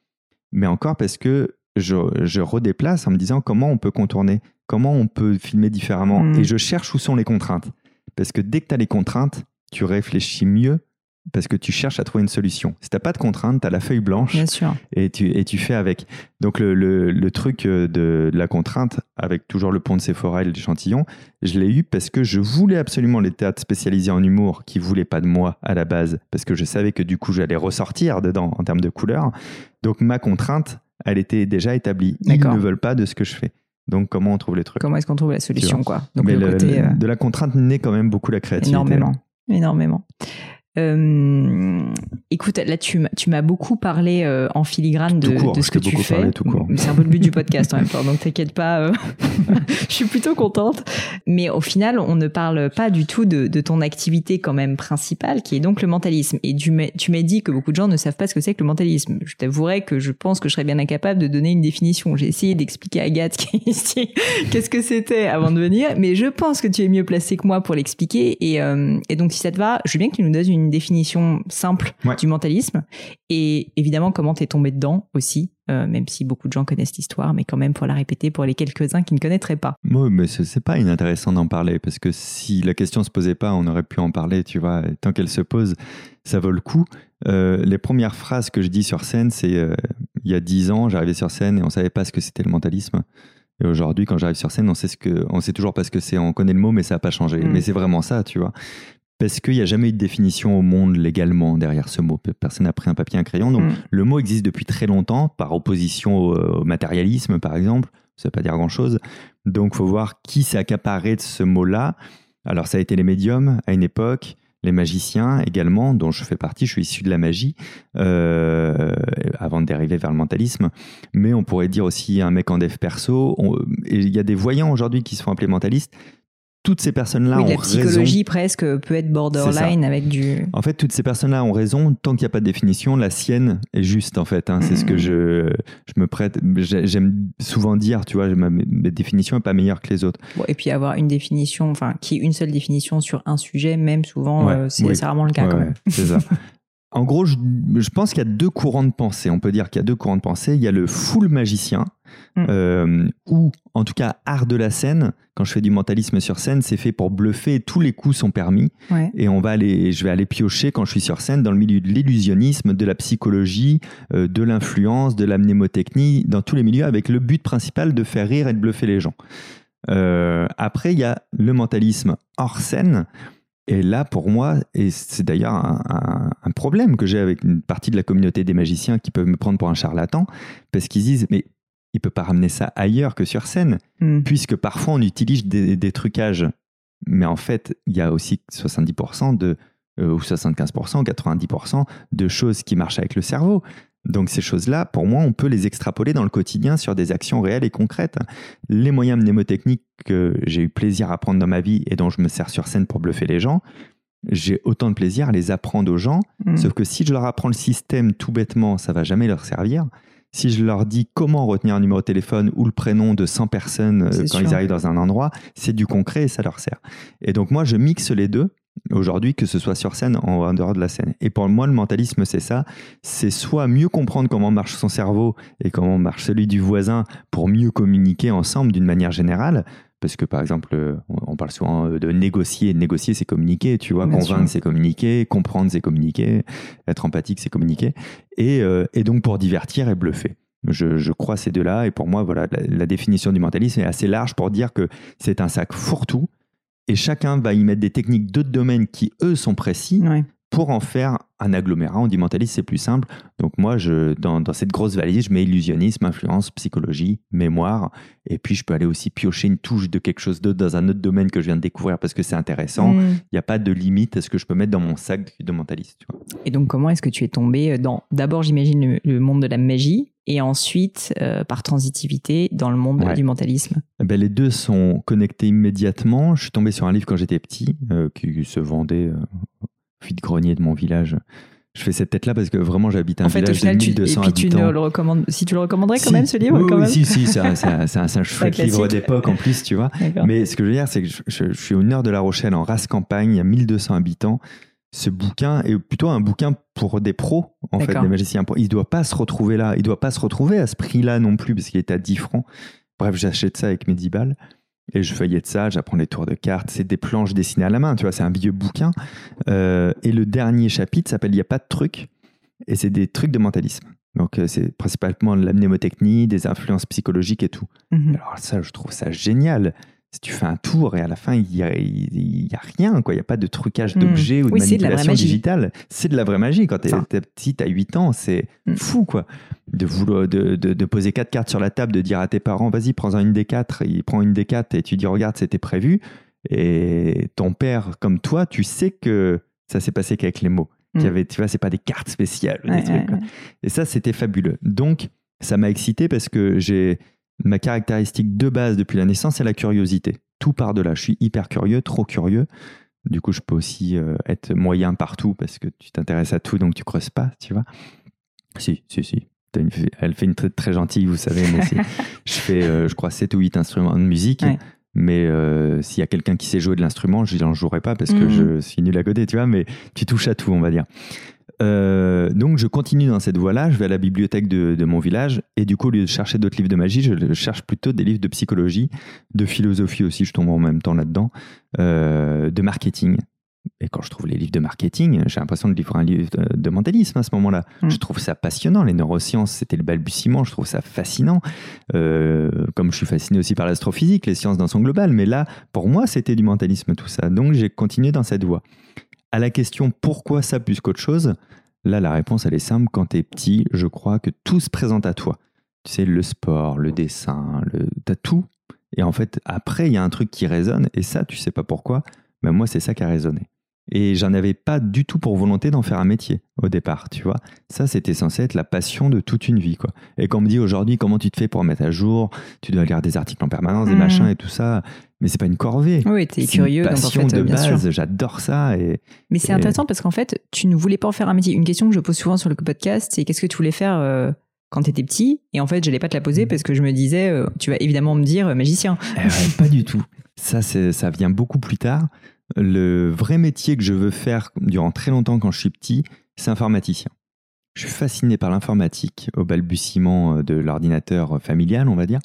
mais encore parce que je, je, redéplace en me disant comment on peut contourner comment on peut filmer différemment. Hmm. Et je cherche où sont les contraintes. Parce que dès que tu as les contraintes, tu réfléchis mieux parce que tu cherches à trouver une solution. Si tu n'as pas de contraintes, tu as la feuille blanche Et, tu, et tu fais avec. Donc le, le, truc euh, de, la contrainte, avec toujours le pont de Sephora et l'échantillon, je l'ai eu parce que je voulais absolument les théâtres spécialisés en humour qui voulaient pas de moi à la base, parce que je savais que du coup j'allais ressortir dedans en termes de couleurs. Donc ma contrainte, elle était déjà établie. Ils ne veulent pas de ce que je fais. Donc, comment on trouve les trucs? Comment est-ce qu'on trouve la solution, quoi? Donc, Mais euh, De la contrainte naît quand même beaucoup la créativité. Énormément, énormément. Euh, écoute, là, tu, m'as beaucoup parlé euh, en filigrane de, ce que tu fais. C'est un peu le but du podcast en même temps, donc t'inquiète pas. Euh, je suis plutôt contente. Mais au final, on ne parle pas du tout de, ton activité quand même principale, qui est donc le mentalisme. Et tu m'as dit que beaucoup de gens ne savent pas ce que c'est que le mentalisme. Je t'avouerai que je pense que je serais bien incapable de donner une définition. J'ai essayé d'expliquer à Agathe qui est ici qu'est-ce que c'était avant de venir, mais je pense que tu es mieux placé que moi pour l'expliquer. Et, et donc, si ça te va, je veux bien que tu nous donnes une une définition simple du mentalisme et évidemment comment t'es tombé dedans aussi, euh, même si beaucoup de gens connaissent l'histoire, mais quand même pour la répéter pour les quelques-uns qui ne connaîtraient pas. Oui, mais c'est pas inintéressant d'en parler parce que si la question se posait pas, on aurait pu en parler, tu vois. tant qu'elle se pose, ça vaut le coup. Euh, les premières phrases que je dis sur scène, c'est euh, il y a dix ans, j'arrivais sur scène et on savait pas ce que c'était le mentalisme. Et aujourd'hui, quand j'arrive sur scène, on sait ce que, on sait toujours pas ce que c'est. On connaît le mot, mais ça n'a pas changé. Mm. Mais c'est vraiment ça, tu vois. Parce qu'il n'y a jamais eu de définition au monde légalement derrière ce mot. Personne n'a pris un papier, un crayon. Donc mm. le mot existe depuis très longtemps, par opposition au, matérialisme, par exemple. Ça ne veut pas dire grand-chose. Donc il faut voir qui s'est accaparé de ce mot-là. Alors ça a été les médiums à une époque, les magiciens également, dont je fais partie, je suis issu de la magie, euh, avant de dériver vers le mentalisme. Mais on pourrait dire aussi un mec en dev perso. Il y a des voyants aujourd'hui qui se font appeler mentalistes toutes ces personnes-là oui, ont la psychologie presque peut être borderline avec du. En fait, toutes ces personnes-là ont raison tant qu'il n'y a pas de définition. La sienne est juste, en fait. Hein. C'est ce que je, je me prête. J'aime souvent dire, tu vois, ma, définition n'est pas meilleure que les autres. et puis avoir une définition, enfin, qui est une seule définition sur un sujet, même souvent, euh, c'est rarement le cas. quand même. C'est ça. En gros, je, je pense qu'il y a deux courants de pensée. On peut dire qu'il y a deux courants de pensée. Il y a le full magicien, mm. euh, ou en tout cas art de la scène. Quand je fais du mentalisme sur scène, c'est fait pour bluffer. Tous les coups sont permis. Et on va aller, je vais aller piocher quand je suis sur scène dans le milieu de l'illusionnisme, de la psychologie, euh, de l'influence, de la mnémotechnie, dans tous les milieux, avec le but principal de faire rire et de bluffer les gens. Euh, après, il y a le mentalisme hors scène et là, pour moi, et c'est d'ailleurs un, problème que j'ai avec une partie de la communauté des magiciens qui peuvent me prendre pour un charlatan, parce qu'ils disent, mais il peut pas ramener ça ailleurs que sur scène, hmm. puisque parfois on utilise des, trucages. Mais en fait, il y a aussi 70% de, euh, ou 75%, 90% de choses qui marchent avec le cerveau. Donc ces choses-là, pour moi, on peut les extrapoler dans le quotidien sur des actions réelles et concrètes. Les moyens mnémotechniques que j'ai eu plaisir à apprendre dans ma vie et dont je me sers sur scène pour bluffer les gens, j'ai autant de plaisir à les apprendre aux gens, mmh. sauf que si je leur apprends le système tout bêtement, ça va jamais leur servir. Si je leur dis comment retenir un numéro de téléphone ou le prénom de 100 personnes euh, quand ils arrivent dans un endroit, c'est du concret et ça leur sert. Et donc moi, je mixe les deux aujourd'hui, que ce soit sur scène ou en dehors de la scène. Et pour moi, le mentalisme, c'est ça. C'est soit mieux comprendre comment marche son cerveau et comment marche celui du voisin pour mieux communiquer ensemble d'une manière générale. Parce que par exemple, on parle souvent de négocier. Négocier, c'est communiquer, tu vois. Convaincre, c'est communiquer. Comprendre, c'est communiquer. Être empathique, c'est communiquer. Et, euh, et, donc pour divertir et bluffer. Je, je crois ces deux-là. Et pour moi, voilà, la, la définition du mentalisme est assez large pour dire que c'est un sac fourre-tout et chacun va y mettre des techniques d'autres domaines qui, eux, sont précis pour en faire un agglomérat. On dit mentaliste, c'est plus simple. Donc moi, je, dans, cette grosse valise, je mets illusionnisme, influence, psychologie, mémoire. Et puis, je peux aller aussi piocher une touche de quelque chose d'autre dans un autre domaine que je viens de découvrir parce que c'est intéressant. Mm. Il n'y a pas de limite à ce que je peux mettre dans mon sac de mentaliste. Et donc, comment est-ce que tu es tombé dans, d'abord, j'imagine, le, monde de la magie et ensuite, euh, par transitivité, dans le monde du mentalisme? Eh ben, Les deux sont connectés immédiatement. Je suis tombé sur un livre quand j'étais petit euh, qui se vendait euh, de grenier de mon village. Je fais cette tête-là parce que vraiment j'habite un village de 1200 et puis Tu le recommandes, si tu le recommanderais quand même ce livre Oui, quand oui si, si, c'est un, un, chouette livre d'époque en plus, tu vois. Mais ce que je veux dire, c'est que je, suis au nord de La Rochelle, en race campagne, il y a 1200 habitants. Ce bouquin est plutôt un bouquin pour des pros, en fait, des magiciens. Il ne doit pas se retrouver là, il ne doit pas se retrouver à ce prix-là non plus, parce qu'il est à 10 francs. Bref, j'achète ça avec mes 10 balles. Et je feuillette ça, j'apprends les tours de cartes. C'est des planches dessinées à la main, tu vois, c'est un vieux bouquin. Euh, et le dernier chapitre s'appelle Il n'y a pas de trucs. Et c'est des trucs de mentalisme. Donc, euh, c'est principalement de la mnémotechnie, des influences psychologiques et tout. Mhm. Alors, ça, je trouve ça génial si tu fais un tour et à la fin, il n'y a, a, rien, quoi. Il n'y a pas de trucage d'objets ou de manipulation digitale. C'est de la vraie magie. Quand tu es, petit, tu as 8 ans, c'est hmm. fou, quoi. De, vouloir, de, de, poser quatre cartes sur la table, de dire à tes parents, vas-y, prends-en une des quatre. Il prend une des quatre et tu dis, regarde, c'était prévu. Et ton père, comme toi, tu sais que Ça s'est passé qu'avec les mots. Mm. Qui avait, tu vois, c'est pas des cartes spéciales. ou des Ouais, trucs, ouais, ouais. Et ça, c'était fabuleux. Donc, ça m'a excité parce que j'ai ma caractéristique de base depuis la naissance, c'est la curiosité. Tout part de là. Je suis hyper curieux, trop curieux. Du coup, je peux aussi euh, être moyen partout parce que tu t'intéresses à tout, donc tu creuses pas, tu vois. Si, si, si. Une- elle fait une très, très gentille, vous savez, mais je fais, euh, je crois, 7 ou 8 instruments de musique. Ouais. Mais euh, s'il y a quelqu'un qui sait jouer de l'instrument, je n'en jouerai pas parce que Mhm. je suis nul à côté, tu vois, mais tu touches à tout, on va dire. Euh, donc je continue dans cette voie-là, je vais à la bibliothèque de, de mon village et du coup au lieu de chercher d'autres livres de magie, je cherche plutôt des livres de psychologie, de philosophie aussi, je tombe en même temps là-dedans, euh, de marketing. Et quand je trouve les livres de marketing, j'ai l'impression de lire un livre de, de mentalisme à ce moment-là. Mm. Je trouve ça passionnant. Les neurosciences, c'était le balbutiement. Je trouve ça fascinant. Euh, comme je suis fasciné aussi par l'astrophysique, les sciences dans son global. Mais là, pour moi, c'était du mentalisme tout ça. Donc j'ai continué dans cette voie. À la question pourquoi ça plus qu'autre chose, là la réponse elle est simple. Quand tu es petit, je crois que tout se présente à toi. Tu sais, le sport, le dessin, le... t'as tout. Et en fait, après, il y a un truc qui résonne. Et ça, tu sais pas pourquoi. Mais moi, c'est ça qui a résonné. Et j'en avais pas du tout pour volonté d'en faire un métier au départ, tu vois. Ça, c'était censé être la passion de toute une vie, quoi. Et quand on me dit aujourd'hui comment tu te fais pour mettre à jour, tu dois lire des articles en permanence, des Mhm. machins et tout ça, mais c'est pas une corvée. Oui, t'es C'est curieux, une donc en passion fait, de base, j'adore ça. Et Mais c'est Et- intéressant parce qu'en fait, tu ne voulais pas en faire un métier. Une question que je pose souvent sur le podcast, c'est qu'est-ce que tu voulais faire euh, quand tu étais petit? Et en fait, je n'allais pas te la poser parce que je me disais, euh, tu vas évidemment me dire euh, magicien. Eh ouais, pas du tout. Ça, ça vient beaucoup plus tard. Le vrai métier que je veux faire durant très longtemps quand je suis petit, c'est informaticien. Je suis fasciné par l'informatique au balbutiement euh, de l'ordinateur familial, on va dire.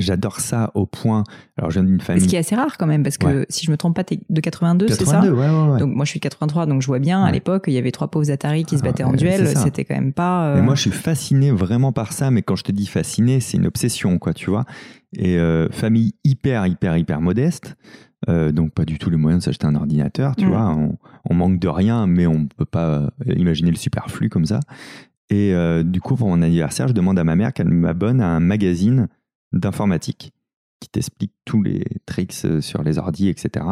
J'adore ça au point. Alors, je viens d'une famille. Ce qui est assez rare quand même parce que Ouais. si je me trompe pas, t'es de 82, c'est ça? 82, ouais, ouais. Donc moi je suis de 83, donc je vois bien à l'époque il y avait trois pauvres Atari qui se Ah, battaient en ouais, duel, c'était quand même pas. euh, Et moi, je suis fasciné vraiment par ça, mais quand je te dis fasciné, c'est une obsession, quoi, tu vois. Et euh, famille hyper, hyper, hyper modeste, euh, donc pas du tout les moyens de s'acheter un ordinateur, tu Mm. vois. On, on manque de rien, mais on peut pas euh, imaginer le superflu comme ça. Et euh, du coup, pour mon anniversaire, je demande à ma mère qu'elle m'abonne à un magazine d'informatique qui t'explique tous les tricks euh, sur les ordis, etc.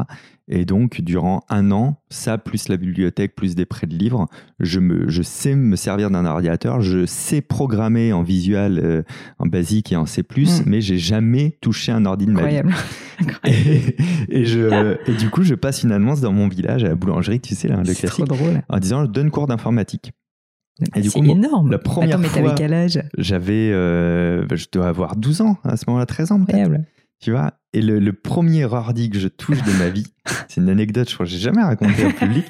Et donc, durant un an, ça, plus la bibliothèque, plus des prêts de livres, je, me, je sais me servir d'un ordinateur, je sais programmer en visual, euh, en basique et en C++, Mm. mais j'ai jamais touché un ordi de ma vie. Et, et je, et du coup, je passe une annonce dans mon village à la boulangerie, tu sais, là, le C'est trop classique, drôle. en disant je donne cours d'informatique. Et du C'est coup, énorme. la première Attends, mais t'avais quel âge? J'avais, euh, bah, je dois avoir 12 ans à ce moment-là, 13 ans. Incroyable. Tu vois Et le, le premier ordi que je touche de ma vie, c'est une anecdote, je crois que j'ai jamais raconté en public,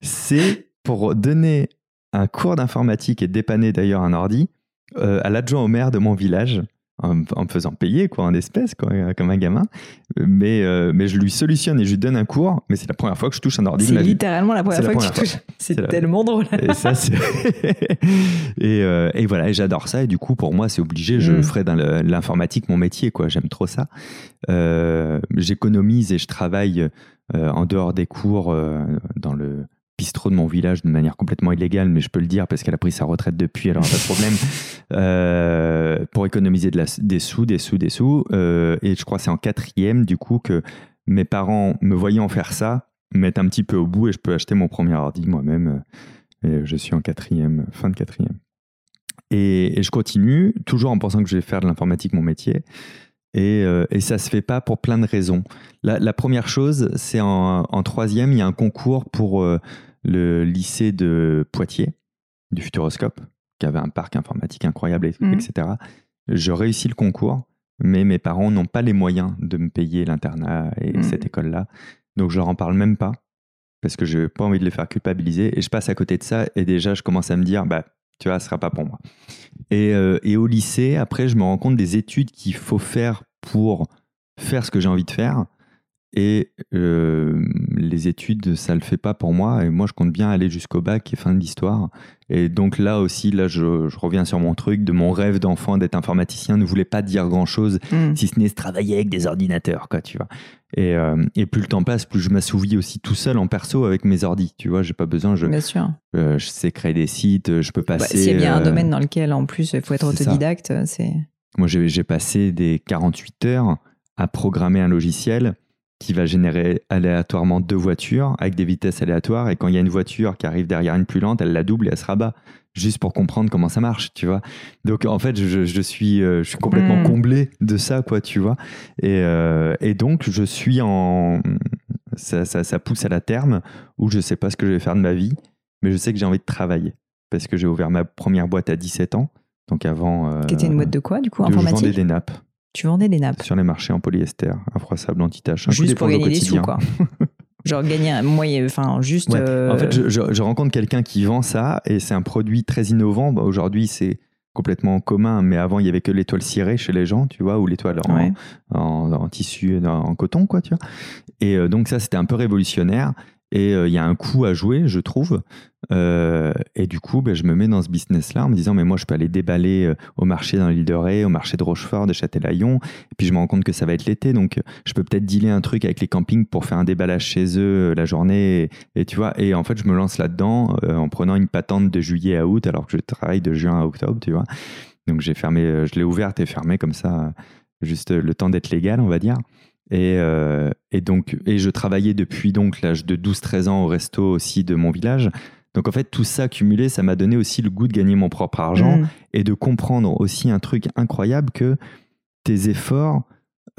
c'est pour donner un cours d'informatique et dépanner d'ailleurs un ordi euh, à l'adjoint au maire de mon village. En, en me faisant payer quoi en espèces quoi, comme un gamin mais, euh, mais je lui solutionne et je lui donne un cours mais c'est la première fois que je touche un ordi de C'est littéralement la première la fois que tu première touches. C'est la- tellement drôle. et ça, c'est. et, euh, et voilà, j'adore ça. Et du coup, pour moi, c'est obligé. Je Mm. ferai dans l'informatique mon métier, quoi. J'aime trop ça. Euh, J'économise et je travaille euh, en dehors des cours euh, dans le bistrot de mon village de manière complètement illégale, mais je peux le dire parce qu'elle a pris sa retraite depuis, alors pas de problème. Euh, pour économiser de la- des sous, des sous, des sous. Euh, et je crois que c'est en quatrième, du coup, que mes parents, me voyant faire ça, me mettent un petit peu au bout et je peux acheter mon premier ordi moi-même. Et je suis en quatrième, fin de quatrième. Et, et je continue, toujours en pensant que je vais faire de l'informatique mon métier. Et, euh, et ça se fait pas pour plein de raisons. La, la première chose, c'est en, en troisième, il y a un concours pour euh, le lycée de Poitiers, du Futuroscope, qui avait un parc informatique incroyable, et- etc. Je réussis le concours, mais mes parents n'ont pas les moyens de me payer l'internat et Mhm. cette école-là. Donc je leur en parle même pas, parce que je n'ai pas envie de les faire culpabiliser. Et je passe à côté de ça, et déjà je commence à me dire, bah, tu vois, ce sera pas pour moi. Et, euh, et au lycée, après, je me rends compte des études qu'il faut faire pour faire ce que j'ai envie de faire. Et euh, les études, ça le fait pas pour moi. Et moi, je compte bien aller jusqu'au bac et fin de l'histoire. Et donc là aussi, là, je, je reviens sur mon truc de mon rêve d'enfant d'être informaticien ne voulait pas dire grand chose Mm. si ce n'est se travailler avec des ordinateurs, quoi, tu vois. Et, euh, et plus le temps passe, plus je m'assouvis aussi tout seul en perso avec mes ordis, tu vois. J'ai pas besoin, je, Bien sûr. euh, je sais créer des sites, je peux Bah, passer. S'il y a bien un euh, domaine dans lequel, en plus, il faut être c'est autodidacte, c'est. Moi, j'ai j'ai passé des 48 heures à programmer un logiciel qui va générer aléatoirement deux voitures avec des vitesses aléatoires. Et quand il y a une voiture qui arrive derrière une plus lente, elle la double et elle se rabat. Juste pour comprendre comment ça marche, tu vois. Donc en fait, je, suis, euh, je suis complètement Mm. comblé de ça, quoi, tu vois. Et, euh, et donc, je suis en. Ça, ça, ça pousse à la terme où je sais pas ce que je vais faire de ma vie, mais je sais que j'ai envie de travailler. Parce que j'ai ouvert ma première boîte à 17 ans. Donc avant. euh, Qui était une boîte de quoi, du coup, de- Je vendais informatique? des nappes Tu vendais des nappes. sur les marchés en polyester, infroissable, anti-tache. Juste pour gagner des sous, quoi. Genre gagner un moyen, enfin, juste. Ouais. euh, En fait, je, je- je rencontre quelqu'un qui vend ça et c'est un produit très innovant. Bah, Aujourd'hui, c'est complètement commun, mais avant, il y avait que l'étoile cirée chez les gens, tu vois, ou l'étoile en, Ouais. en, en tissu, en, en coton, quoi, tu vois. Et euh, donc ça, c'était un peu révolutionnaire. Et euh, il y a un coup à jouer, je trouve. Euh, et du coup, ben, je me mets dans ce business-là en me disant, mais moi, je peux aller déballer euh, au marché dans l'île de Ré, au marché de Rochefort, de Châtelaillon. Et puis, je me rends compte que ça va être l'été. Donc, je peux peut-être dealer un truc avec les campings pour faire un déballage chez eux la journée. Et, tu vois, et en fait, je me lance là-dedans en prenant une patente de juillet à août, alors que je travaille de juin à octobre, tu vois. Donc, j'ai fermé, je l'ai ouverte et fermée comme ça, juste le temps d'être légal, on va dire. Et, euh, et donc, et je travaillais depuis donc l'âge de 12-13 ans au resto aussi de mon village. Donc en fait, tout ça cumulé, ça m'a donné aussi le goût de gagner mon propre argent mm. et de comprendre aussi un truc incroyable que tes efforts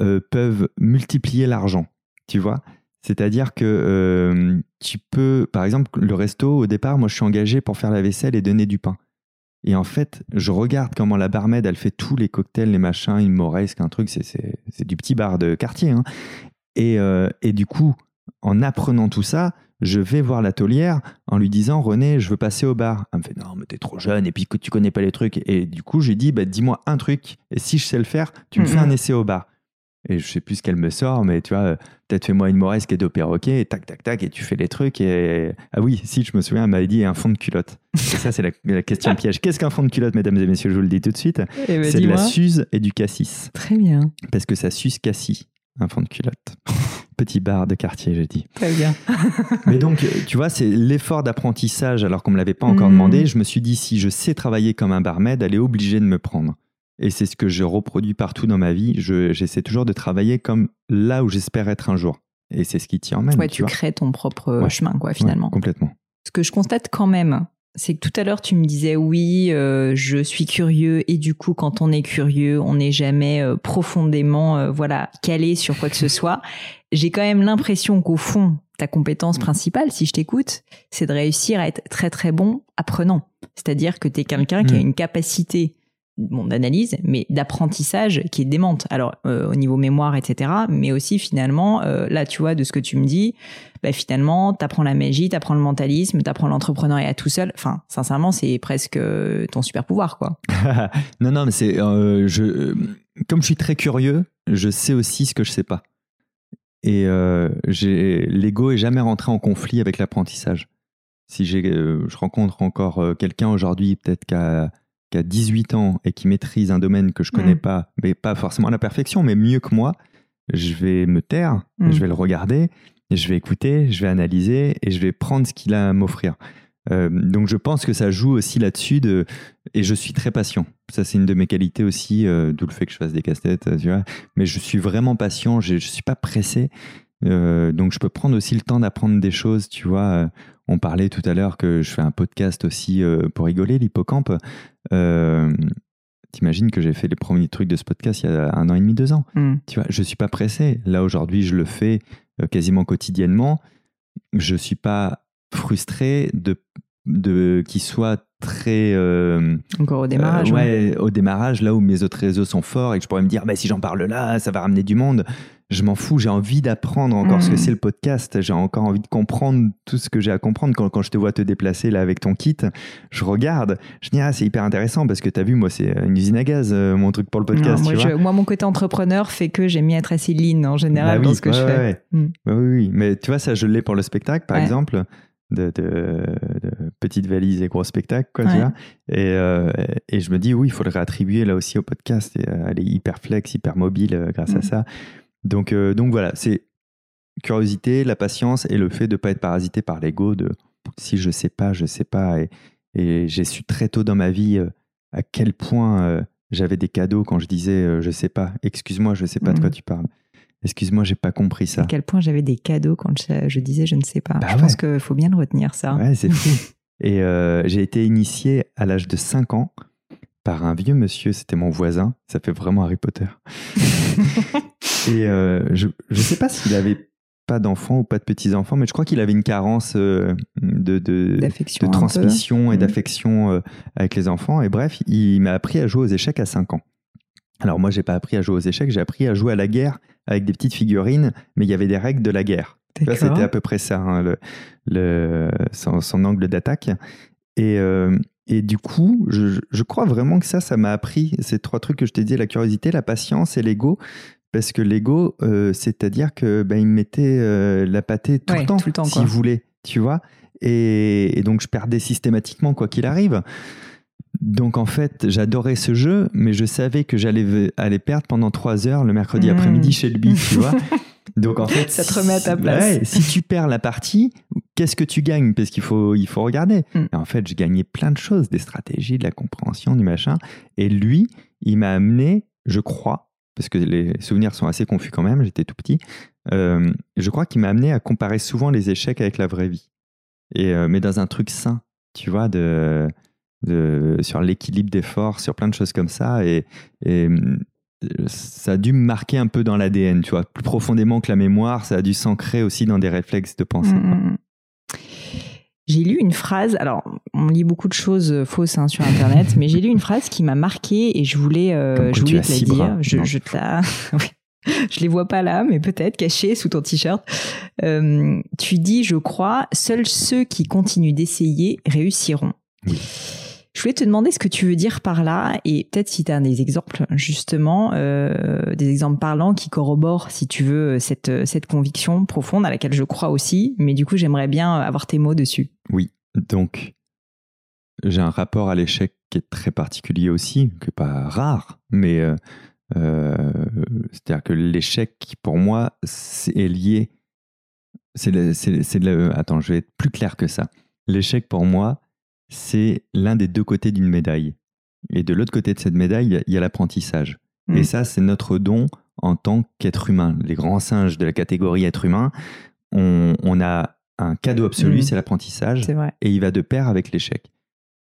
euh, peuvent multiplier l'argent. Tu vois? C'est-à-dire que euh, tu peux, par exemple, le resto, au départ, moi je suis engagé pour faire la vaisselle et donner du pain. Et en fait, je regarde comment la barmaid, elle fait tous les cocktails, les machins, une moresque, un truc, c'est- du petit bar de quartier. hein. Et, euh, et du coup, en apprenant tout ça, je vais voir l'atelière en lui disant René, je veux passer au bar. Elle me fait non, mais t'es trop jeune et puis que tu connais pas les trucs. Et du coup, j'ai dit bah, dis-moi un truc et si je sais le faire, tu me fais Mhm. un essai au bar. Et je sais plus ce qu'elle me sort, mais tu vois, peut-être fais-moi une moresque et deux perroquets, et tac, tac, tac, et tu fais les trucs. Et ah oui, si je me souviens, elle m'avait dit un fond de culotte. Et ça, c'est la, la question piège. Qu'est-ce qu'un fond de culotte, mesdames et messieurs? Je vous le dis tout de suite. Eh ben, c'est de la suze et du cassis, Très bien, parce que ça suce cassis, un fond de culotte. Petit bar de quartier, j'ai dit. très bien. Mais donc, tu vois, c'est l'effort d'apprentissage, alors qu'on me l'avait pas encore Mhm. demandé. Je me suis dit, si je sais travailler comme un barmaid, elle est obligée de me prendre. Et c'est ce que je reproduis partout dans ma vie. Je- J'essaie toujours de travailler comme là où j'espère être un jour. Et c'est ce qui t'y emmène. Ouais, tu tu crées ton propre Ouais. chemin, quoi, Ouais, finalement. complètement. Ce que je constate quand même, c'est que tout à l'heure, tu me disais oui, euh, je suis curieux, et du coup, quand on est curieux, on n'est jamais euh, profondément, euh, voilà, calé sur quoi que ce soit. J'ai quand même l'impression qu'au fond, ta compétence principale, si je t'écoute, c'est de réussir à être très très bon apprenant. C'est-à-dire que tu es quelqu'un qui a Mm. une capacité bon, d'analyse, mais d'apprentissage qui est démente. Alors, euh, au niveau mémoire, etc., mais aussi finalement, euh, là, tu vois, de ce que tu me dis, bah, finalement, t'apprends la magie, t'apprends le mentalisme, t'apprends l'entrepreneuriat tout seul. Enfin, sincèrement, c'est presque euh, ton super pouvoir, quoi. non, non, mais c'est. je, comme je suis très curieux, je sais aussi ce que je sais pas. Et l'ego est jamais rentré en conflit avec l'apprentissage. Si je rencontre encore quelqu'un aujourd'hui, peut-être qui a, qui a 18 ans et qui maîtrise un domaine que je connais Mm. pas, mais pas forcément à la perfection, mais mieux que moi, je vais me taire, Mm. je vais le regarder, et je vais écouter, je vais analyser et je vais prendre ce qu'il a à m'offrir. Euh, donc je pense que ça joue aussi là-dessus de et je suis très patient. Ça c'est une de mes qualités aussi, euh, d'où le fait que je fasse des casse-têtes, euh, tu vois. Mais je suis vraiment patient, je, je suis pas pressé. Euh, donc je peux prendre aussi le temps d'apprendre des choses, tu vois. On parlait tout à l'heure que je fais un podcast aussi pour rigoler, l'hippocampe. Euh, T'imagines que j'ai fait les premiers trucs de ce podcast il y a un an et demi, deux ans. Mm. Tu vois, je suis pas pressé. Là aujourd'hui, je le fais euh, quasiment quotidiennement. Je suis pas frustré de, de qu'il soit très euh, Encore au démarrage. euh, ouais. ouais, au démarrage, là où mes autres réseaux sont forts et que je pourrais me dire, bah, si j'en parle là, ça va ramener du monde. Je m'en fous, j'ai envie d'apprendre encore ce que Mhm. c'est le podcast. J'ai encore envie de comprendre tout ce que j'ai à comprendre. Quand, quand je te vois te déplacer là avec ton kit, je regarde, je dis, ah, c'est hyper intéressant parce que tu as vu, moi, c'est une usine à gaz, euh, mon truc pour le podcast. Non, moi, tu je- vois moi, mon côté entrepreneur fait que j'aime bien être assez lean en général Bah dans ce que ouais, je fais. ouais. Mm. Ouais, oui, oui. Mais tu vois, ça, je l'ai pour le spectacle, par exemple, de, de, de petites valises et gros spectacles, quoi, tu vois. Et, euh, et je me dis, oui, il faut le réattribuer là aussi au podcast. Et, euh, elle est hyper flex, hyper mobile euh, grâce à Mm. ça. Donc, euh, donc voilà, c'est curiosité, la patience et le fait de ne pas être parasité par l'ego de si je sais pas, je sais pas. Et, et j'ai su très tôt dans ma vie euh, à quel point j'avais des cadeaux quand je disais je sais pas, excuse-moi, je sais pas de quoi Mm. tu parles. Excuse-moi, j'ai pas compris ça. À quel point j'avais des cadeaux quand je, disais je ne sais pas. Bah je pense qu'il faut bien le retenir, ça. Ouais, c'est fou. Et euh, j'ai été initié à l'âge de 5 ans par un vieux monsieur, c'était mon voisin, ça fait vraiment Harry Potter. et euh, je ne sais pas s'il avait pas d'enfants ou pas de petits-enfants, mais je crois qu'il avait une carence euh, de, de, de, transmission et mmh. d'affection avec les enfants. Et bref, il m'a appris à jouer aux échecs à 5 ans. Alors moi, j'ai pas appris à jouer aux échecs, j'ai appris à jouer à la guerre avec des petites figurines, mais il y avait des règles de la guerre. C'était à peu près ça, hein, le, son, angle d'attaque. Et, euh, et, du coup, je, je, crois vraiment que ça, ça m'a appris ces trois trucs que je t'ai dit, la curiosité, la patience et l'ego. Parce que l'ego, euh, c'est-à-dire que ben, il me mettait euh, la pâtée tout le temps, s'il voulait, tu vois. Et, et, donc, je perdais systématiquement, quoi qu'il arrive. Donc en fait, j'adorais ce jeu, mais je savais que j'allais aller perdre pendant trois heures le mercredi hmm. après-midi chez le tu vois. Donc en fait, ça te remet à ta place. si tu perds la partie, qu'est-ce que tu gagnes? Parce qu'il faut, il faut regarder. Hmm. en fait, je gagnais plein de choses, des stratégies, de la compréhension, du machin. Et lui, il m'a amené, je crois, parce que les souvenirs sont assez confus quand même, j'étais tout petit, euh, je crois qu'il m'a amené à comparer souvent les échecs avec la vraie vie. Et, euh, mais dans un truc sain, tu vois, de sur l'équilibre des forces, sur plein de choses comme ça. Et, ça a dû me marquer un peu dans l'ADN, tu vois, plus profondément que la mémoire, ça a dû s'ancrer aussi dans des réflexes de pensée. Mm, mm, mm. J'ai lu une phrase, alors on lit beaucoup de choses fausses hein, sur Internet, mais j'ai lu une phrase qui m'a marqué et je voulais, euh, je voulais te la dire. Je, je, te la... je les vois pas là, mais peut-être cachés sous ton t-shirt. Euh, tu dis, je crois, seuls ceux qui continuent d'essayer réussiront. Oui. Je voulais te demander ce que tu veux dire par là et peut-être si tu as des exemples justement, euh, des exemples parlants qui corroborent, si tu veux, cette, cette conviction profonde à laquelle je crois aussi. Mais du coup, j'aimerais bien avoir tes mots dessus. Oui, donc j'ai un rapport à l'échec qui est très particulier aussi, n'est pas rare, mais euh, euh, c'est-à-dire que l'échec, pour moi, est lié. C'est attends, je vais être plus clair que ça. L'échec, pour moi, c'est l'un des deux côtés d'une médaille. Et de l'autre côté de cette médaille, il y a l'apprentissage. Et mm. ça, c'est notre don en tant qu'être humain. Les grands singes de la catégorie être humain, on, a un cadeau absolu, mm. c'est l'apprentissage. Et il va de pair avec l'échec.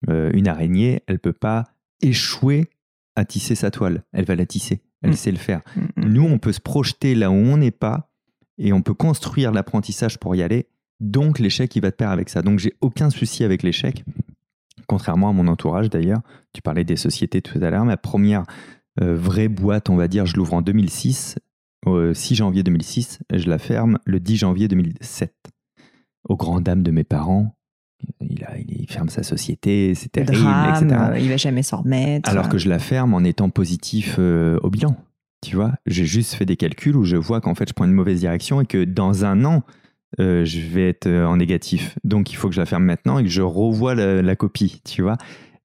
Euh, une araignée, elle peut pas échouer à tisser sa toile. Elle va la tisser. Elle mm. sait le faire. Nous, on peut se projeter là où on n'est pas et on peut construire l'apprentissage pour y aller. Donc, l'échec, il va de pair avec ça. Donc, j'ai aucun souci avec l'échec contrairement à mon entourage d'ailleurs. Tu parlais des sociétés tout à l'heure. Ma première euh, vraie boîte, on va dire, je l'ouvre en 2006, au 6 janvier 2006, je la ferme le 10 janvier 2007. Au grand dam de mes parents, il, il, ferme sa société, c'est terrible, etc. Il va jamais s'en remettre. Alors que je la ferme en étant positif euh, au bilan. Tu vois, j'ai juste fait des calculs où je vois qu'en fait je prends une mauvaise direction et que dans un an, euh, je vais être euh, en négatif. Donc il faut que je la ferme maintenant et que je revoie la, copie, tu vois.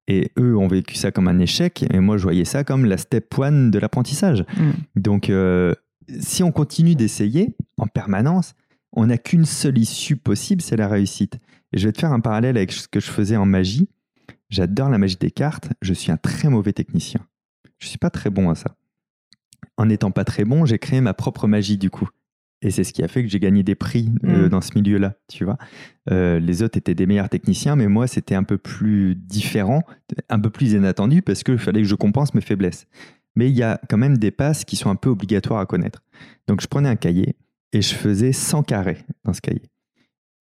Et eux ont vécu ça comme un échec, et moi je voyais ça comme la step one de l'apprentissage. Mm. Donc euh, si on continue d'essayer en permanence, on n'a qu'une seule issue possible, c'est la réussite. Et je vais te faire un parallèle avec ce que je faisais en magie. J'adore la magie des cartes, je suis un très mauvais technicien. Je suis pas très bon à ça. En n'étant pas très bon, j'ai créé ma propre magie du coup. Et c'est ce qui a fait que j'ai gagné des prix euh, mm. dans ce milieu-là, tu vois. Euh, les autres étaient des meilleurs techniciens, mais moi, c'était un peu plus différent, un peu plus inattendu, parce qu'il fallait que je compense mes faiblesses. Mais il y a quand même des passes qui sont un peu obligatoires à connaître. Donc, je prenais un cahier et je faisais 100 carrés dans ce cahier.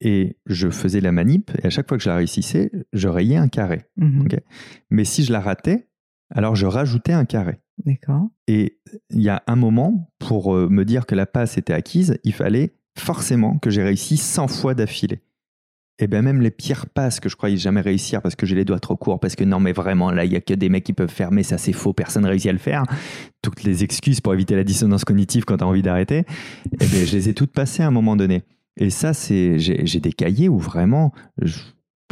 Et je faisais la manip, et à chaque fois que je la réussissais, je rayais un carré. Mm-hmm. Mais si je la ratais, alors je rajoutais un carré. D'accord. Et il y a un moment, pour euh, me dire que la passe était acquise, il fallait forcément que j'ai réussi 100 fois d'affilée. Et bien même les pires passes que je croyais jamais réussir parce que j'ai les doigts trop courts, parce que non mais vraiment là il y a que des mecs qui peuvent mais ça c'est faux, personne réussit à le faire. Toutes les excuses pour éviter la dissonance cognitive quand tu as envie d'arrêter, et bien je les ai toutes passées à un moment donné. Et ça c'est, j'ai des cahiers où vraiment,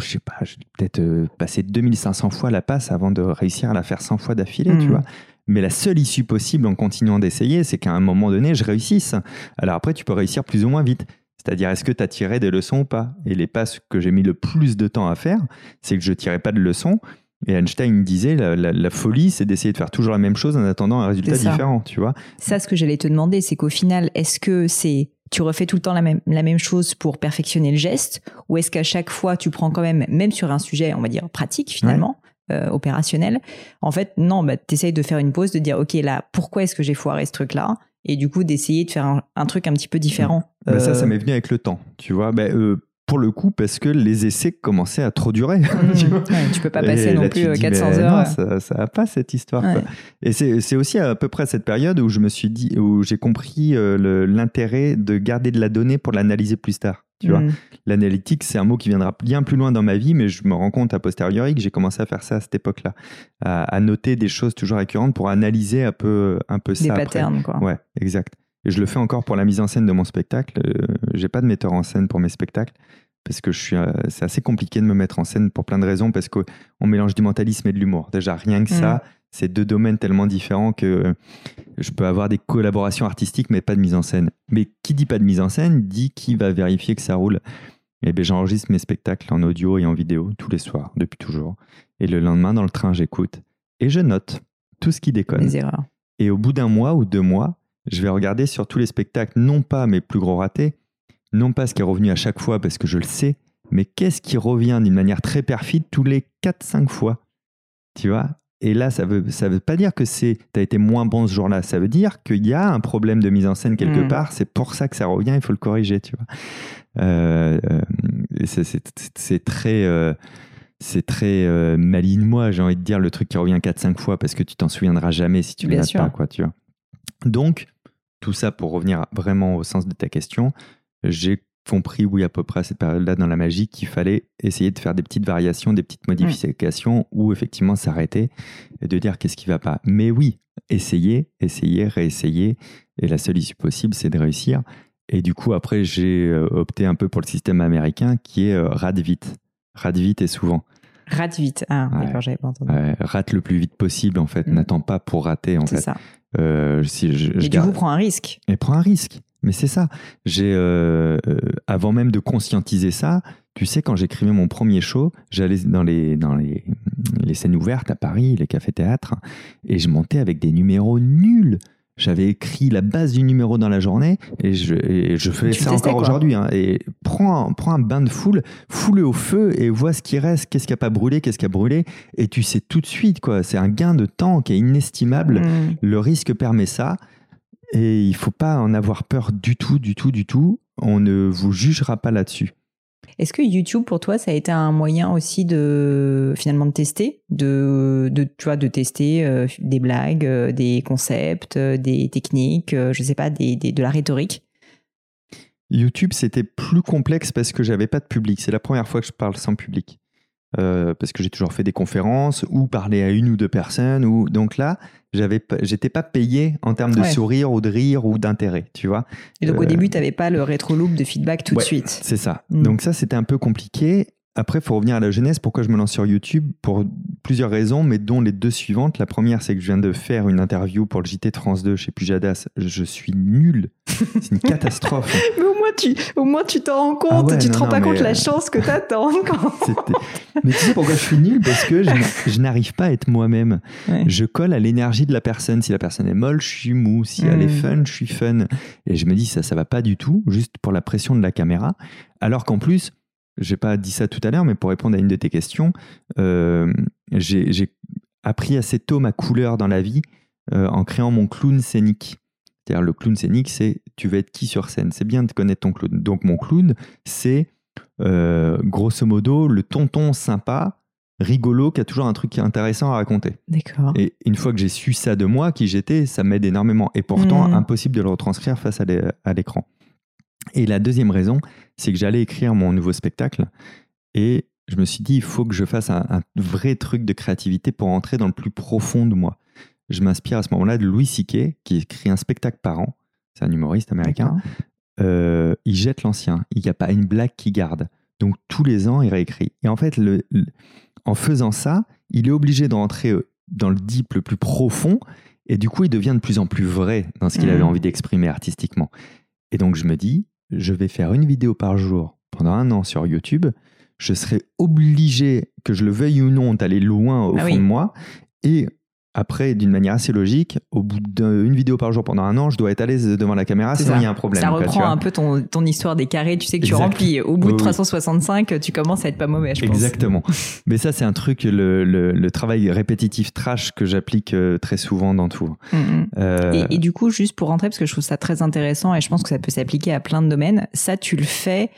je sais pas, j'ai peut-être euh, passé 2500 fois la passe avant de réussir à la faire 100 fois d'affilée, tu mmh. vois. Mais la seule issue possible en continuant d'essayer, c'est qu'à un moment donné, je réussisse. Alors après, tu peux réussir plus ou moins vite. C'est-à-dire, est-ce que tu as tiré des leçons ou pas? Et les passes que j'ai mis le plus de temps à faire, c'est que je tirais pas de leçons. Et Einstein disait, la, la, folie, c'est d'essayer de faire toujours la même chose en attendant un résultat différent, tu vois. Ça, ce que j'allais te demander, c'est qu'au final, est-ce que c'est tu refais tout le temps la même, la même chose pour perfectionner le geste ou est-ce qu'à chaque fois tu prends quand même, même sur un sujet, on va dire pratique finalement, euh, opérationnel, en fait, non, bah, tu essayes de faire une pause, de dire, OK, là, pourquoi est-ce que j'ai foiré ce truc-là? Et du coup, d'essayer de faire un, truc un petit peu différent. Bah, ça, ça euh, m'est venu avec le temps, tu vois. Bah, euh, pour le coup, parce que les essais commençaient à trop durer. Mmh. tu, peux pas passer non plus 400 heures. Non, ça, ça va pas cette histoire. Et c'est aussi à peu près cette période où je me suis dit, où j'ai compris l'intérêt de garder de la donnée pour l'analyser plus tard. Tu vois, mm. l'analytique, c'est un mot qui viendra bien plus loin dans ma vie, mais je me rends compte a posteriori que j'ai commencé à faire ça à cette époque-là, à, noter des choses toujours récurrentes pour analyser un peu, un peu ça. Des patterns, quoi. Ouais, exact. Et je le fais encore pour la mise en scène de mon spectacle. Euh, j'ai pas de metteur en scène pour mes spectacles parce que je suis, euh, c'est assez compliqué de me mettre en scène pour plein de raisons parce qu'on mélange du mentalisme et de l'humour. Déjà, rien que ça, mm c'est deux domaines tellement différents que je peux avoir des collaborations artistiques, mais pas de mise en scène. Mais qui dit pas de mise en scène dit qui va vérifier que ça roule. Et eh bien, j'enregistre mes spectacles en audio et en vidéo tous les soirs, depuis toujours. Et le lendemain, dans le train, j'écoute et je note tout ce qui déconne. Les erreurs. Et au bout d'un mois ou deux mois, je vais regarder sur tous les spectacles, non pas mes plus gros ratés, non pas ce qui est revenu à chaque fois parce que je le sais, mais qu'est-ce qui revient d'une manière très perfide tous les 4-5 fois. Tu vois? Et là, ça veut, ça veut pas dire que c'est, as été moins bon ce jour-là. Ça veut dire qu'il y a un problème de mise en scène quelque mm. part. C'est pour ça que ça revient. Il faut le corriger, tu vois? Euh, euh, c'est très, euh, c'est très maligne moi. J'ai envie de dire le truc qui revient 4-5 fois parce que tu t'en souviendras jamais si tu ne le pas, quoi, tu vois? Donc, tout ça pour revenir vraiment au sens de ta question, j'ai compris, oui, à peu près à cette période-là dans la magie, qu'il fallait essayer de faire des petites variations, des petites modifications, ou effectivement s'arrêter et de dire qu'est-ce qui va pas. Mais oui, essayer, essayer, réessayer, et la seule issue possible, c'est de réussir. Et du coup, après, j'ai euh, opté un peu pour le système américain qui est euh, rate vite. Rate vite et souvent. Rate vite, ah, d'accord, j'avais pas entendu. rate le plus vite possible, en fait. Mm. N'attends pas pour rater, en fait. C'est ça. Euh, si je, et du coup, prends un risque. Et prends un risque. Mais c'est ça. J'ai euh, euh, avant même de conscientiser ça, tu sais, quand j'écrivais mon premier show, j'allais dans les dans les, les scènes ouvertes à Paris, les cafés-théâtres, et je montais avec des numéros nuls. J'avais écrit la base du numéro dans la journée et je, je fais ça encore aujourd'hui. Hein, et prends, prends un bain de foule, foule au feu et vois ce qui reste, qu'est-ce qui a pas brûlé, qu'est-ce qui a brûlé. Et tu sais tout de suite, quoi. C'est un gain de temps qui est inestimable. Mmh. Le risque permet ça. Et il faut pas en avoir peur du tout, du tout, du tout. On ne vous jugera pas là-dessus. Est-ce que YouTube pour toi ça a été un moyen aussi de finalement de tester, de, de tu vois de tester euh, des blagues, euh, des concepts, euh, des techniques, je sais pas, de la rhétorique? YouTube c'était plus complexe parce que j'avais pas de public. C'est la première fois que je parle sans public. Euh, parce que j'ai toujours fait des conférences ou parlé à une ou deux personnes. Ou... Donc là, j'avais, j'étais pas payé en termes de sourire ou de rire ou d'intérêt, tu vois. Et donc au euh, début, tu n'avais pas le rétro-loop de feedback tout de suite. C'est ça. Hmm. Donc ça, c'était un peu compliqué. Après, il faut revenir à la jeunesse. Pourquoi je me lance sur YouTube? Pour plusieurs raisons, mais dont les deux suivantes. La première, c'est que je viens de faire une interview pour le JT France 2 chez Pujadas. Je suis nul. C'est une catastrophe. mais au moins, tu, au moins, tu t'en rends compte. Ah tu te rends pas compte la euh, chance que tu as Mais tu sais pourquoi je suis nul? Parce que je n'arrive pas à être moi-même. Je colle à l'énergie de la personne. Si la personne est molle, je suis mou. Si elle est hmm. fun, je suis fun. Et je me dis, ça, ça va pas du tout, juste pour la pression de la caméra. Alors qu'en plus, j'ai pas dit ça tout à l'heure, mais pour répondre à une de tes questions, euh, j'ai appris assez tôt ma couleur dans la vie euh, en créant mon clown scénique. C'est-à-dire le clown scénique, c'est tu veux être qui sur scène? C'est bien de connaître ton clown. Donc mon clown, c'est euh, grosso modo le tonton sympa, rigolo, qui a toujours un truc intéressant à raconter. D'accord. Et une fois que j'ai su ça de moi, qui j'étais, ça m'aide énormément. Et pourtant, mmh. impossible de le retranscrire face à l'écran. Et la deuxième raison, c'est que j'allais écrire mon nouveau spectacle et je me suis dit, il faut que je fasse un, vrai truc de créativité pour entrer dans le plus profond de moi. Je m'inspire à ce moment-là de Louis C.K., qui écrit un spectacle par an. C'est un humoriste américain. Euh, il jette l'ancien. Il n'y a pas une blague qui garde. Donc tous les ans, il réécrit. Et en fait, le, en faisant ça, il est obligé de rentrer euh, dans le deep le plus profond. Et du coup, il devient de plus en plus vrai dans ce qu'il avait mmh. envie d'exprimer artistiquement. Et donc, je me dis, je vais faire une vidéo par jour pendant un an sur YouTube. je serais obligé, que je le veuille ou non, d'aller loin au Ah fond oui. de moi. Et après, d'une manière assez logique, au bout d'une vidéo par jour pendant un an, je dois être à l'aise devant la caméra, sinon il y a un problème. Ça quoi, tu reprend vois. un peu ton, ton histoire des carrés. Tu sais que tu Exact. remplis. Au bout Oui, de oui. 365, tu commences à être pas mauvais, je pense. Exactement. Mais ça, c'est un truc, le, le- le travail répétitif trash que j'applique euh, très souvent dans tout. Mm, mm. Euh, Et, et du coup, juste pour rentrer, parce que je trouve ça très intéressant et je pense que ça peut s'appliquer à plein de domaines, ça, tu le fais.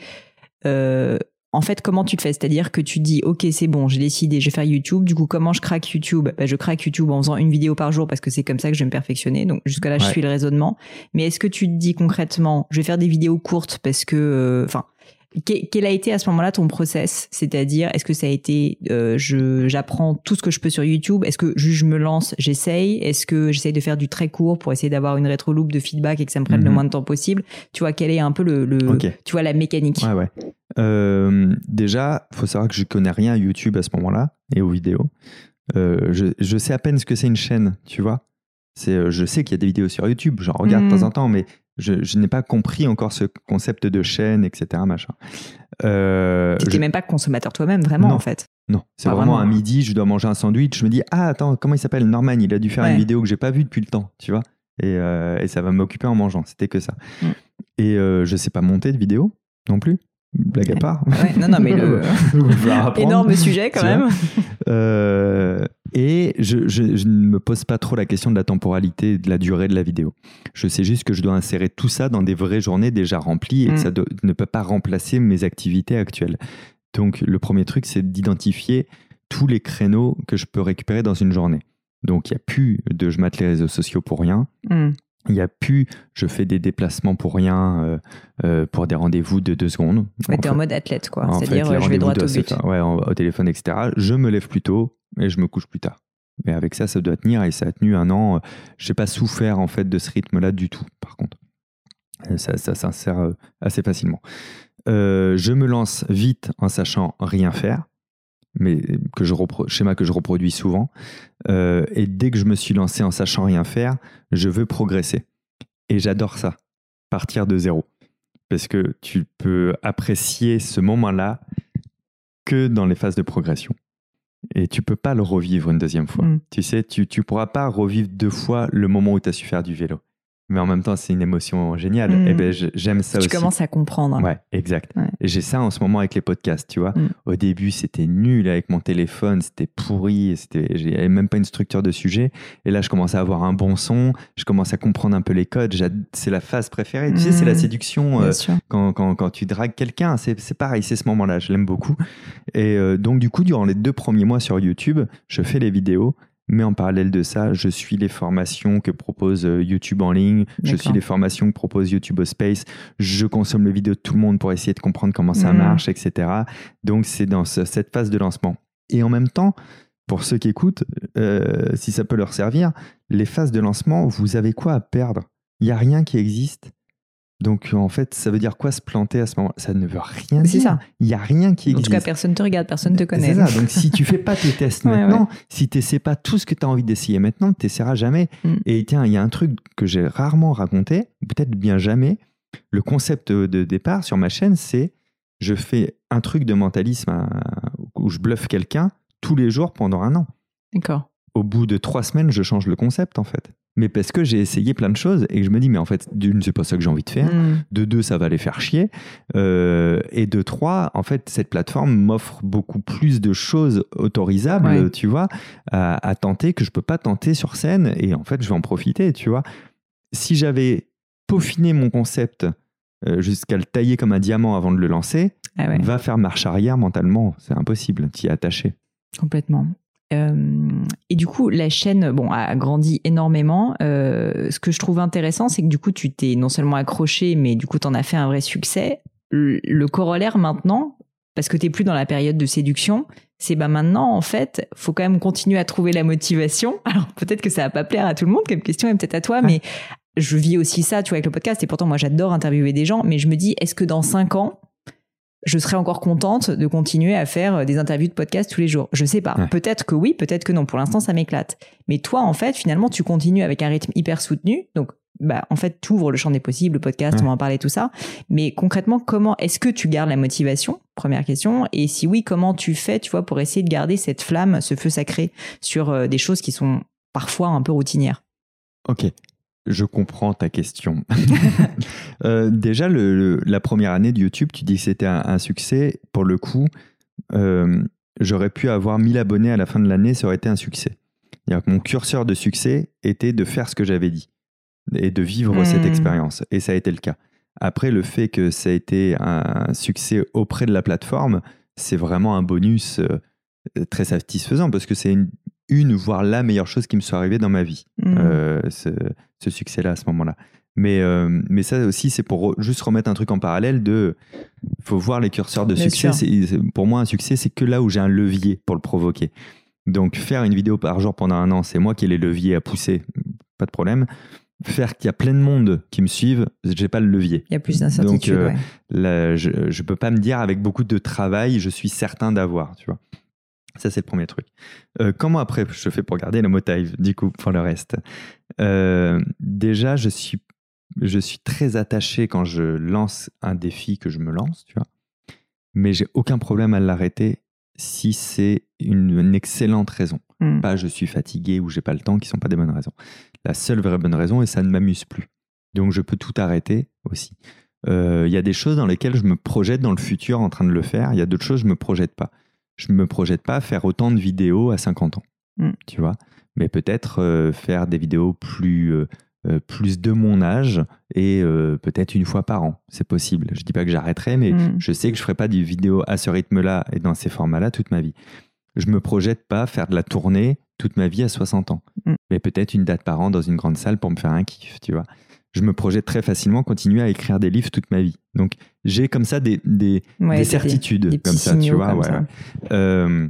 euh, en fait, comment tu le fais? C'est-à-dire que tu dis, OK, c'est bon, j'ai décidé, je vais faire YouTube. Du coup, comment je craque YouTube? Bah, Je craque YouTube en faisant une vidéo par jour parce que c'est comme ça que je vais me perfectionner. Donc, jusque-là, je suis le raisonnement. Mais est-ce que tu te dis concrètement, je vais faire des vidéos courtes parce que. euh, Enfin. que- quel a été à ce moment-là ton process? C'est-à-dire, est-ce que ça a été, euh, je, j'apprends tout ce que je peux sur YouTube? Est-ce que juste je me lance, j'essaye? Est-ce que j'essaye de faire du très court pour essayer d'avoir une rétro-loop de feedback et que ça me prenne le Mhm. moins de temps possible? Tu vois, quel est un peu le, tu vois, la mécanique? Ouais, ouais. Euh, déjà, faut savoir que je connais rien à YouTube à ce moment-là et aux vidéos. Euh, je, je sais à peine ce que c'est une chaîne, tu vois. C'est, je sais qu'il y a des vidéos sur YouTube, j'en regarde de Mhm. temps en temps, mais je, je n'ai pas compris encore ce concept de chaîne, etc. Machin. Euh, Tu n'étais je- même pas consommateur toi-même, vraiment, Non. en fait. Non, c'est vraiment, vraiment, à hein. midi, je dois manger un sandwich. Je me dis, ah, attends, comment il s'appelle? Norman, il a dû faire Ouais. une vidéo que j'ai pas vue depuis le temps, tu vois. Et, euh, et ça va m'occuper en mangeant, c'était que ça. Mm. Et euh, je sais pas monter de vidéo non plus, blague à part. Ouais, non, non, mais le énorme sujet quand même. Euh, et je, je- je ne me pose pas trop la question de la temporalité et de la durée de la vidéo. Je sais juste que je dois insérer tout ça dans des vraies journées déjà remplies et Mm. que ça do- ne peut pas remplacer mes activités actuelles. Donc le premier truc, c'est d'identifier tous les créneaux que je peux récupérer dans une journée. Donc il n'y a plus de je mate les réseaux sociaux pour rien. Hmm. Il n'y a plus je fais des déplacements pour rien euh, euh, pour des rendez-vous de deux secondes. Ouais, t'es en mode athlète, quoi. C'est-à-dire, euh, je vais droit au but. ouais, au téléphone, etc. Je me lève plus tôt et je me couche plus tard. Mais avec ça, ça doit tenir et ça a tenu un an. Je n'ai pas souffert en fait de ce rythme-là du tout, par contre. Ça, ça s'insère assez facilement. Euh, je me lance vite en sachant rien faire, mais que je schéma que je reproduis souvent. Euh, et dès que je me suis lancé en sachant rien faire, je veux progresser. Et j'adore ça, partir de zéro. Parce que tu peux apprécier ce moment-là que dans les phases de progression. Et tu peux pas le revivre une deuxième fois. Mm. Tu sais, tu, tu pourras pas revivre deux fois le moment où tu as su faire du vélo. Mais en même temps, c'est une émotion géniale. Mm. Et ben, je- j'aime ça Tu aussi. commences à comprendre. Ouais, exact. Ouais. J'ai ça en ce moment avec les podcasts, tu vois. Mm. Au début, c'était nul avec mon téléphone, c'était pourri, c'était, j'avais même pas une structure de sujet. Et là, je commence à avoir un bon son, je commence à comprendre un peu les codes. C'est la phase préférée. Tu sais, c'est la Mm. séduction Bien euh, sûr. quand, quand, quand tu dragues quelqu'un. C'est, c'est pareil, c'est ce moment-là. Je l'aime beaucoup. Et euh, donc, du coup, durant les deux premiers mois sur YouTube, je fais les vidéos. Mais en parallèle de ça, je suis les formations que propose euh, YouTube en ligne, je suis les formations que propose YouTube au Space, je consomme les vidéos de tout le monde pour essayer de comprendre comment ça Mhm. marche, etc. Donc c'est dans ce- cette phase de lancement. Et en même temps, pour ceux qui écoutent, euh, si ça peut leur servir, les phases de lancement, vous avez quoi à perdre? Il n'y a rien qui existe. Donc en fait, ça veut dire quoi se planter à ce moment Ça ne veut rien C'est dire. ça. Il n'y a rien qui En existe. tout cas, personne te regarde, personne te connaît. C'est ça. Donc, si tu fais pas tes tests Ouais, maintenant, si tu n'essaies pas tout ce que tu as envie d'essayer maintenant, tu n'essaieras jamais. Mm. Et tiens, il y a un truc que j'ai rarement raconté, peut-être bien jamais. Le concept de départ sur ma chaîne, c'est je fais un truc de mentalisme à- où je bluffe quelqu'un tous les jours pendant un an. D'accord. Au bout de trois semaines, je change le concept en fait. Mais parce que j'ai essayé plein de choses et que je me dis, mais en fait, d'une, c'est pas ça que j'ai envie de faire Hmm. de deux, ça va les faire chier. Euh, et de trois, en fait, cette plateforme m'offre beaucoup plus de choses autorisables, Ouais. tu vois, à, à tenter que je peux pas tenter sur scène. Et en fait, je vais en profiter, tu vois. Si j'avais peaufiné mon concept euh, jusqu'à le tailler comme un diamant avant de le lancer, Ah ouais, va faire marche arrière mentalement. C'est impossible, t'y es attaché. complètement. Euh, et du coup, la chaîne bon, a grandi énormément. Euh, ce que je trouve intéressant, c'est que du coup, tu t'es non seulement accroché, mais du coup, tu en as fait un vrai succès. Le, le corollaire maintenant, parce que tu plus dans la période de séduction, c'est bah maintenant, en fait, faut quand même continuer à trouver la motivation. Alors, peut-être que ça va pas plaire à tout le monde comme question, et peut-être à toi, Ouais. mais je vis aussi ça, tu vois, avec le podcast. Et pourtant, moi, j'adore interviewer des gens, mais je me dis, est-ce que dans cinq ans, je serais encore contente de continuer à faire des interviews de podcast tous les jours. Je sais pas. Ouais. Peut-être que oui, peut-être que non. Pour l'instant, ça m'éclate. Mais toi, en fait, finalement, tu continues avec un rythme hyper soutenu. Donc, bah, en fait, tu ouvres le champ des possibles, le podcast, Ouais. on va en parler, tout ça. Mais concrètement, comment est-ce que tu gardes la motivation? Première question. Et si oui, comment tu fais, tu vois, pour essayer de garder cette flamme, ce feu sacré sur euh, des choses qui sont parfois un peu routinières? Ok, je comprends ta question. Euh, déjà, la première année de YouTube, tu dis que c'était un, succès. Pour le coup, euh, j'aurais pu avoir 1000 abonnés à la fin de l'année, ça aurait été un succès. mon curseur de succès était de faire ce que j'avais dit et de vivre cette hmm. expérience. Et ça a été le cas. Après, le fait que ça a été un succès auprès de la plateforme, c'est vraiment un bonus euh, très satisfaisant parce que c'est une, une, voire la meilleure chose qui me soit arrivée dans ma vie, mmh. euh, ce, succès-là à ce moment-là. Mais, euh, mais ça aussi, c'est pour juste remettre un truc en parallèle de. faut voir les curseurs de succès. pour moi, un succès, c'est que là où j'ai un levier pour le provoquer. Donc, faire une vidéo par jour pendant un an, c'est moi qui ai les leviers à pousser, pas de problème faire qu'il y a plein de monde qui me suivent, j'ai pas le levier. Il y a plus d'incertitude. Donc, euh, je, ne peux pas me dire avec beaucoup de travail, je suis certain d'avoir, tu vois. Ça, c'est le premier truc. Euh, comment après je fais pour garder la motive, du coup, pour le reste? Euh, Déjà, je suis, je suis très attaché quand je lance un défi que je me lance, tu vois. Mais j'ai aucun problème à l'arrêter si c'est une, excellente raison. Hmm. Pas je suis fatigué ou j'ai pas le temps, qui sont pas des bonnes raisons. La seule vraie bonne raison, et ça ne m'amuse plus. Donc je peux tout arrêter aussi. Euh, il y a des choses dans lesquelles je me projette dans le futur en train de le faire. Il y a d'autres choses, je me projette pas. Je me projette pas à faire autant de vidéos à 50 ans. Hmm. Tu vois? Mais peut-être euh, faire des vidéos plus euh, euh, plus de mon âge et euh, peut-être une fois par an. C'est possible. Je dis pas que j'arrêterai, mais mm. je sais que je ferai pas des vidéos à ce rythme-là et dans ces formats-là toute ma vie. Je me projette pas faire de la tournée toute ma vie à 60 ans, mm. mais peut-être une date par an dans une grande salle pour me faire un kiff, tu vois? Je me projette très facilement continuer à écrire des livres toute ma vie. Donc j'ai comme ça des, des, certitudes comme ça, tu vois. Euh,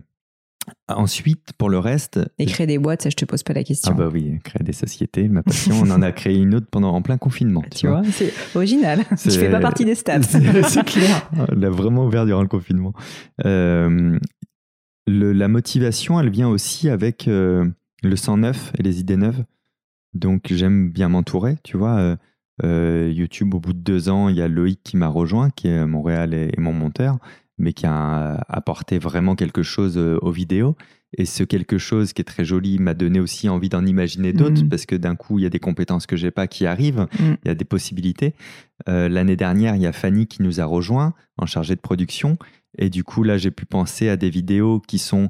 Ensuite, pour le reste. Et créer des boîtes, ça, je te pose pas la question. Ah, bah oui, créer des sociétés, ma passion. on en a créé une autre pendant, en plein confinement. Tu, vois, c'est original. Je fais pas partie des stats. C'est clair. On l'a vraiment ouvert durant le confinement. Euh, la motivation, elle vient aussi avec euh, le sang neuf et les idées neuves. Donc, j'aime bien m'entourer, tu vois. Euh, YouTube, au bout de deux ans, il y a Loïc qui m'a rejoint, qui est Montréal et mon monteur mais qui a apporté vraiment quelque chose euh, aux vidéos. Et ce quelque chose qui est très joli m'a donné aussi envie d'en imaginer d'autres, mm. parce que d'un coup, il y a des compétences que j'ai pas qui arrivent, mm. il y a des possibilités. Euh, l'année dernière, il y a Fanny qui nous a rejoint en chargé de production. Et du coup, là, j'ai pu penser à des vidéos qui sont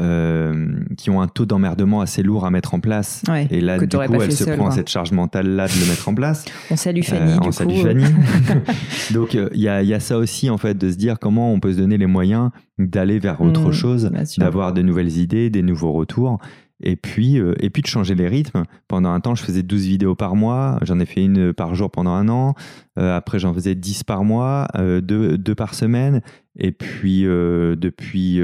euh, qui ont un taux d'emmerdement assez lourd à mettre en place. et là, du coup, elle se prend cette charge mentale-là de le mettre en place. On salue Fanny. Euh, on salue Fanny. Donc, euh, il y, a, ça aussi, en fait, de se dire comment on peut se donner les moyens d'aller vers autre mmh, chose, d'avoir de nouvelles idées, des nouveaux retours. Et puis, et puis de changer les rythmes. Pendant un temps, je faisais 12 vidéos par mois. J'en ai fait une par jour pendant un an. après, j'en faisais 10 par mois, deux, deux, par semaine. Et puis, depuis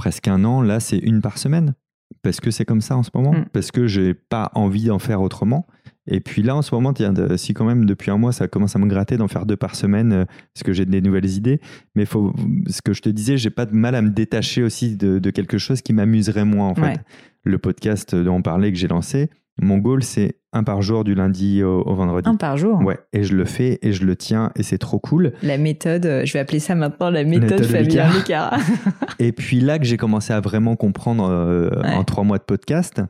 presque un an, là, c'est une par semaine. Parce que c'est comme ça en ce moment. Mm. Parce que j'ai pas envie d'en faire autrement. Et puis là, en ce moment, si quand même depuis un mois, ça commence à me gratter d'en faire deux par semaine, euh, parce que j'ai des nouvelles idées. Mais faut, ce que je te disais, j'ai pas de mal à me détacher aussi de, quelque chose qui m'amuserait moins, en fait. Le podcast dont on parlait que j'ai lancé, mon goal, c'est un par jour du lundi au, vendredi. Un par jour Ouais, et je le fais et je le tiens et c'est trop cool. La méthode, euh, je vais appeler ça maintenant la méthode, méthode et puis là que j'ai commencé à vraiment comprendre euh, en trois mois de podcast,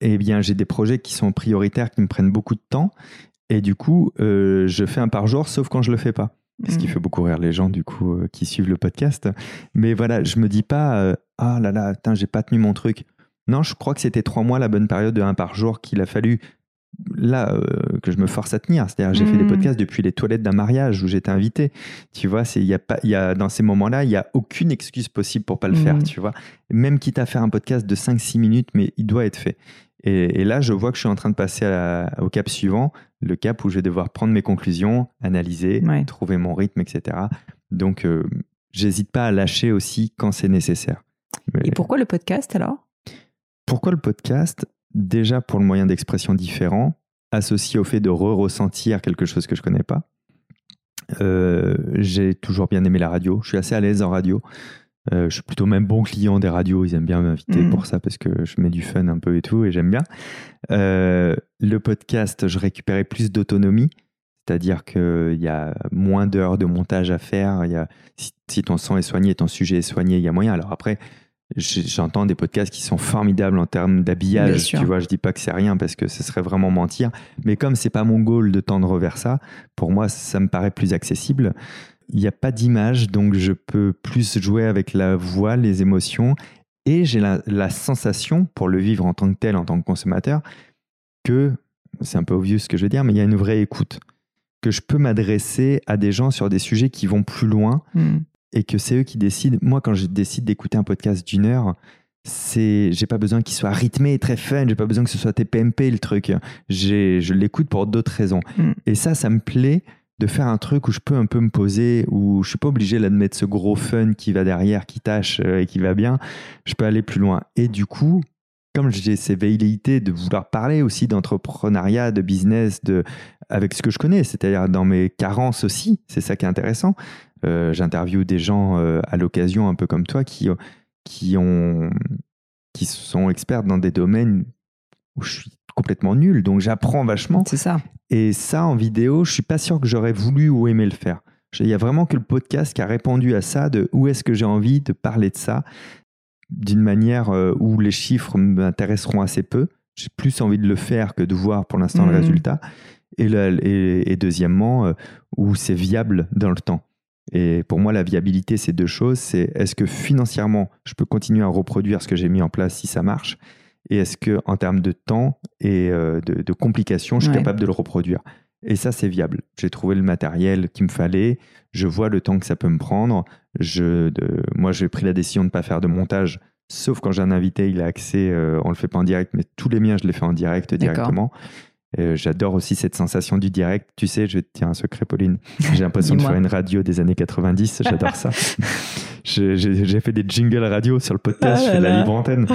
eh bien j'ai des projets qui sont prioritaires, qui me prennent beaucoup de temps. Et du coup, euh, je fais un par jour, sauf quand je le fais pas. Ce qui mm. fait beaucoup rire les gens, du coup, qui suivent le podcast. Mais voilà, je me dis pas, ah là là, j'ai pas tenu mon truc. Non, je crois que c'était trois mois la bonne période de un par jour qu'il a fallu là euh, que je me force à tenir. C'est-à-dire, j'ai fait des hmm. podcasts depuis les toilettes d'un mariage où j'étais invité. Tu vois, c'est il y a pas, il y a dans ces moments-là, il y a aucune excuse possible pour pas le faire. Hmm. Tu vois, même quitte à faire un podcast de 5-6 minutes, mais il doit être fait. Et, là, je vois que je suis en train de passer au cap suivant, le cap où je vais devoir prendre mes conclusions, analyser, trouver mon rythme, etc. Donc, euh, j'hésite pas à lâcher aussi quand c'est nécessaire. Et pourquoi le podcast alors? Pourquoi le podcast Déjà pour le moyen d'expression différent, associé au fait de re-ressentir quelque chose que je connais pas. Euh, j'ai toujours bien aimé la radio. Je suis assez à l'aise en radio. Euh, je suis plutôt même bon client des radios. Ils aiment bien m'inviter mmh. pour ça parce que je mets du fun un peu et tout et j'aime bien. Euh, le podcast, je récupérais plus d'autonomie. C'est-à-dire qu'il y a moins d'heures de montage à faire. Y a, si, ton son est soigné, ton sujet est soigné, il y a moyen. Alors après, j'entends des podcasts qui sont formidables en termes d'habillage. Tu vois, je dis pas que c'est rien parce que ce serait vraiment mentir. Mais comme c'est pas mon goal de tendre vers ça, pour moi, ça me paraît plus accessible. Il n'y a pas d'image, donc je peux plus jouer avec la voix, les émotions. Et j'ai la, la sensation, pour le vivre en tant que tel, en tant que consommateur, que c'est un peu obvious ce que je veux dire, mais il y a une vraie écoute. Que je peux m'adresser à des gens sur des sujets qui vont plus loin hmm. Et que c'est eux qui décident. Moi, quand je décide d'écouter un podcast d'une heure, c'est j'ai pas besoin qu'il soit rythmé et très fun, j'ai pas besoin que ce soit TPMP le truc. Je l'écoute pour d'autres raisons. Hmm. Et ça, ça me plaît de faire un truc où je peux un peu me poser, où je suis pas obligé là de mettre ce gros fun qui va derrière, qui tâche euh, et qui va bien. Je peux aller plus loin. Et du coup, comme j'ai ces velléités de vouloir parler aussi d'entrepreneuriat, de business, de, avec ce que je connais, c'est-à-dire dans mes carences aussi, c'est ça qui est intéressant. Euh, J'interviewe des gens euh, à l'occasion, un peu comme toi, qui, qui, ont, qui sont experts dans des domaines où je suis complètement nul, donc j'apprends vachement. C'est ça. Et ça, en vidéo, je suis pas sûr que j'aurais voulu ou aimé le faire. Il y a vraiment que le podcast qui a répondu à ça, de où est-ce que j'ai envie de parler de ça d'une manière euh, où les chiffres m'intéresseront assez peu. J'ai plus envie de le faire que de voir pour l'instant le mmh. résultat. Et, et, deuxièmement, euh, où c'est viable dans le temps. Et pour moi, la viabilité, c'est deux choses. C'est est-ce que financièrement, je peux continuer à reproduire ce que j'ai mis en place si ça marche? Et est-ce que en termes de temps et euh, de, complications, je suis capable de le reproduire? Et ça, c'est viable. J'ai trouvé le matériel qu'il me fallait. Je vois le temps que ça peut me prendre. Je, de, moi, j'ai pris la décision de ne pas faire de montage, sauf quand j'ai un invité, il a accès, euh, on le fait pas en direct, mais tous les miens, je les fais en direct directement. Euh, j'adore aussi cette sensation du direct. Tu sais, je vais te dire un secret, Pauline. J'ai l'impression de faire une radio des années 90. J'adore ça. J'ai fait des jingles radio sur le podcast, ah je fais de la libre antenne.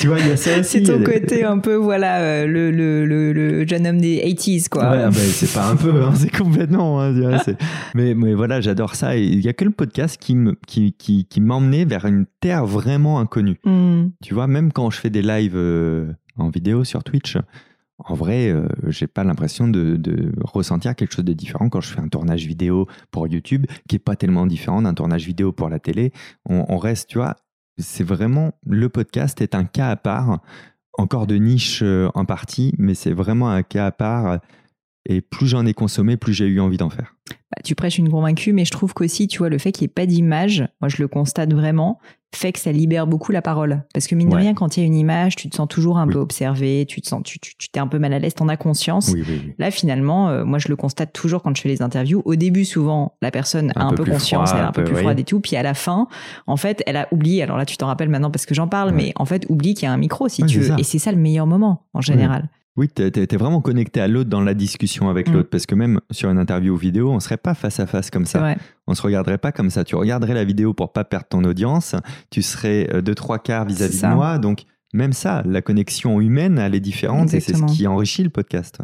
tu vois, il y a ça C'est ton côté un peu, voilà, euh, le, le, le, jeune homme des 80s, quoi. Ouais, ah bah, c'est pas un peu, hein, c'est complètement. Hein, mais, mais voilà, j'adore ça. Et il y a que le podcast qui m'emmenait qui, qui, qui vers une terre vraiment inconnue. Hmm. Tu vois, même quand je fais des lives euh, en vidéo sur Twitch, en vrai, euh, j'ai pas l'impression de, ressentir quelque chose de différent quand je fais un tournage vidéo pour YouTube, qui est pas tellement différent d'un tournage vidéo pour la télé. On, on reste, tu vois, c'est vraiment le podcast est un cas à part, encore de niche euh, en partie, mais c'est vraiment un cas à part. Et plus j'en ai consommé, plus j'ai eu envie d'en faire. Bah, tu prêches une convaincue, mais je trouve qu'aussi, tu vois, le fait qu'il n'y ait pas d'image, moi je le constate vraiment, fait que ça libère beaucoup la parole. Parce que mine de rien, quand il y a une image, tu te sens toujours un peu observé, tu te sens, tu, tu, t'es un peu mal à l'aise, t'en as conscience. Là, finalement, euh, moi, je le constate toujours quand je fais les interviews. Au début, souvent, la personne a un, peu, conscience, elle est un peu, plus froide et tout. Puis à la fin, en fait, elle a oublié. Alors là, tu t'en rappelles maintenant parce que j'en parle, mais en fait, oublie qu'il y a un micro si tu veux. Et c'est ça le meilleur moment, en général. Oui, tu es, vraiment connecté à l'autre dans la discussion avec mm. l'autre, parce que même sur une interview vidéo, on serait pas face à face comme ça. On se regarderait pas comme ça. Tu regarderais la vidéo pour pas perdre ton audience, tu serais euh, de trois quarts vis-à-vis de moi, donc même ça, la connexion humaine, elle est différente et c'est ce qui enrichit le podcast.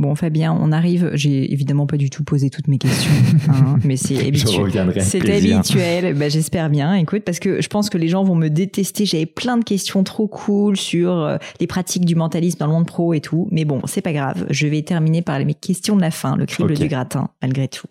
Bon, Fabien, on arrive. J'ai évidemment pas du tout posé toutes mes questions, hein, mais c'est habituel. C'est habituel. Bah, J'espère bien. Écoute, parce que je pense que les gens vont me détester. J'avais plein de questions trop cool sur euh, les pratiques du mentalisme dans le monde pro et tout. Mais bon, c'est pas grave. Je vais terminer par mes questions de la fin, le crible du gratin, malgré tout,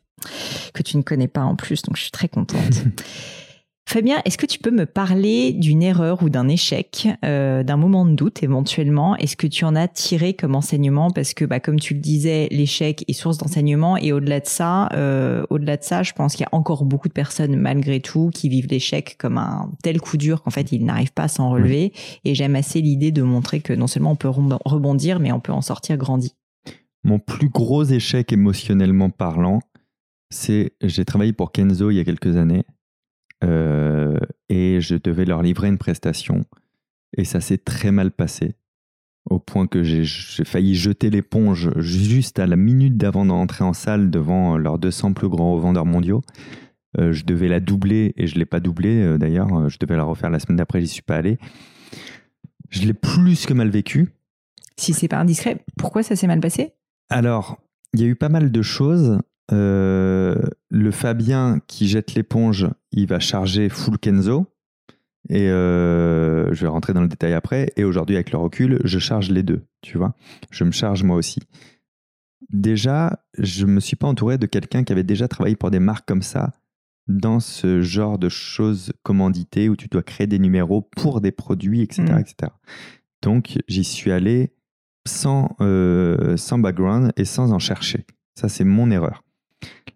que tu ne connais pas en plus. Donc, je suis très contente. Fabien, est-ce que tu peux me parler d'une erreur ou d'un échec, euh, d'un moment de doute éventuellement? Est-ce que tu en as tiré comme enseignement? Parce que, bah, comme tu le disais, l'échec est source d'enseignement. Et au-delà de ça, euh, au-delà de ça, je pense qu'il y a encore beaucoup de personnes malgré tout qui vivent l'échec comme un tel coup dur qu'en fait ils n'arrivent pas à s'en relever. Et j'aime assez l'idée de montrer que non seulement on peut rebondir, mais on peut en sortir grandi. Mon plus gros échec émotionnellement parlant, c'est j'ai travaillé pour Kenzo il y a quelques années et je devais leur livrer une prestation. Et ça s'est très mal passé, au point que j'ai failli jeter l'éponge juste à la minute d'avant d'entrer en salle devant leurs 200 plus grands vendeurs mondiaux. Euh, je devais la doubler et je ne l'ai pas doublée euh, d'ailleurs. Je devais la refaire la semaine d'après, j'y suis pas allé. Je l'ai plus que mal vécu. Si c'est pas indiscret, pourquoi ça s'est mal passé? Alors, il y a eu pas mal de choses. Euh, le Fabien qui jette l'éponge, il va charger full Kenzo. Et euh, je vais rentrer dans le détail après. Et aujourd'hui, avec le recul, je charge les deux, tu vois. Je me charge moi aussi. déjà, je me suis pas entouré de quelqu'un qui avait déjà travaillé pour des marques comme ça, dans ce genre de choses commanditées où tu dois créer des numéros pour des produits, etc. Mm. etc. Donc, j'y suis allé sans, euh, sans background et sans en chercher. Ça, c'est mon erreur.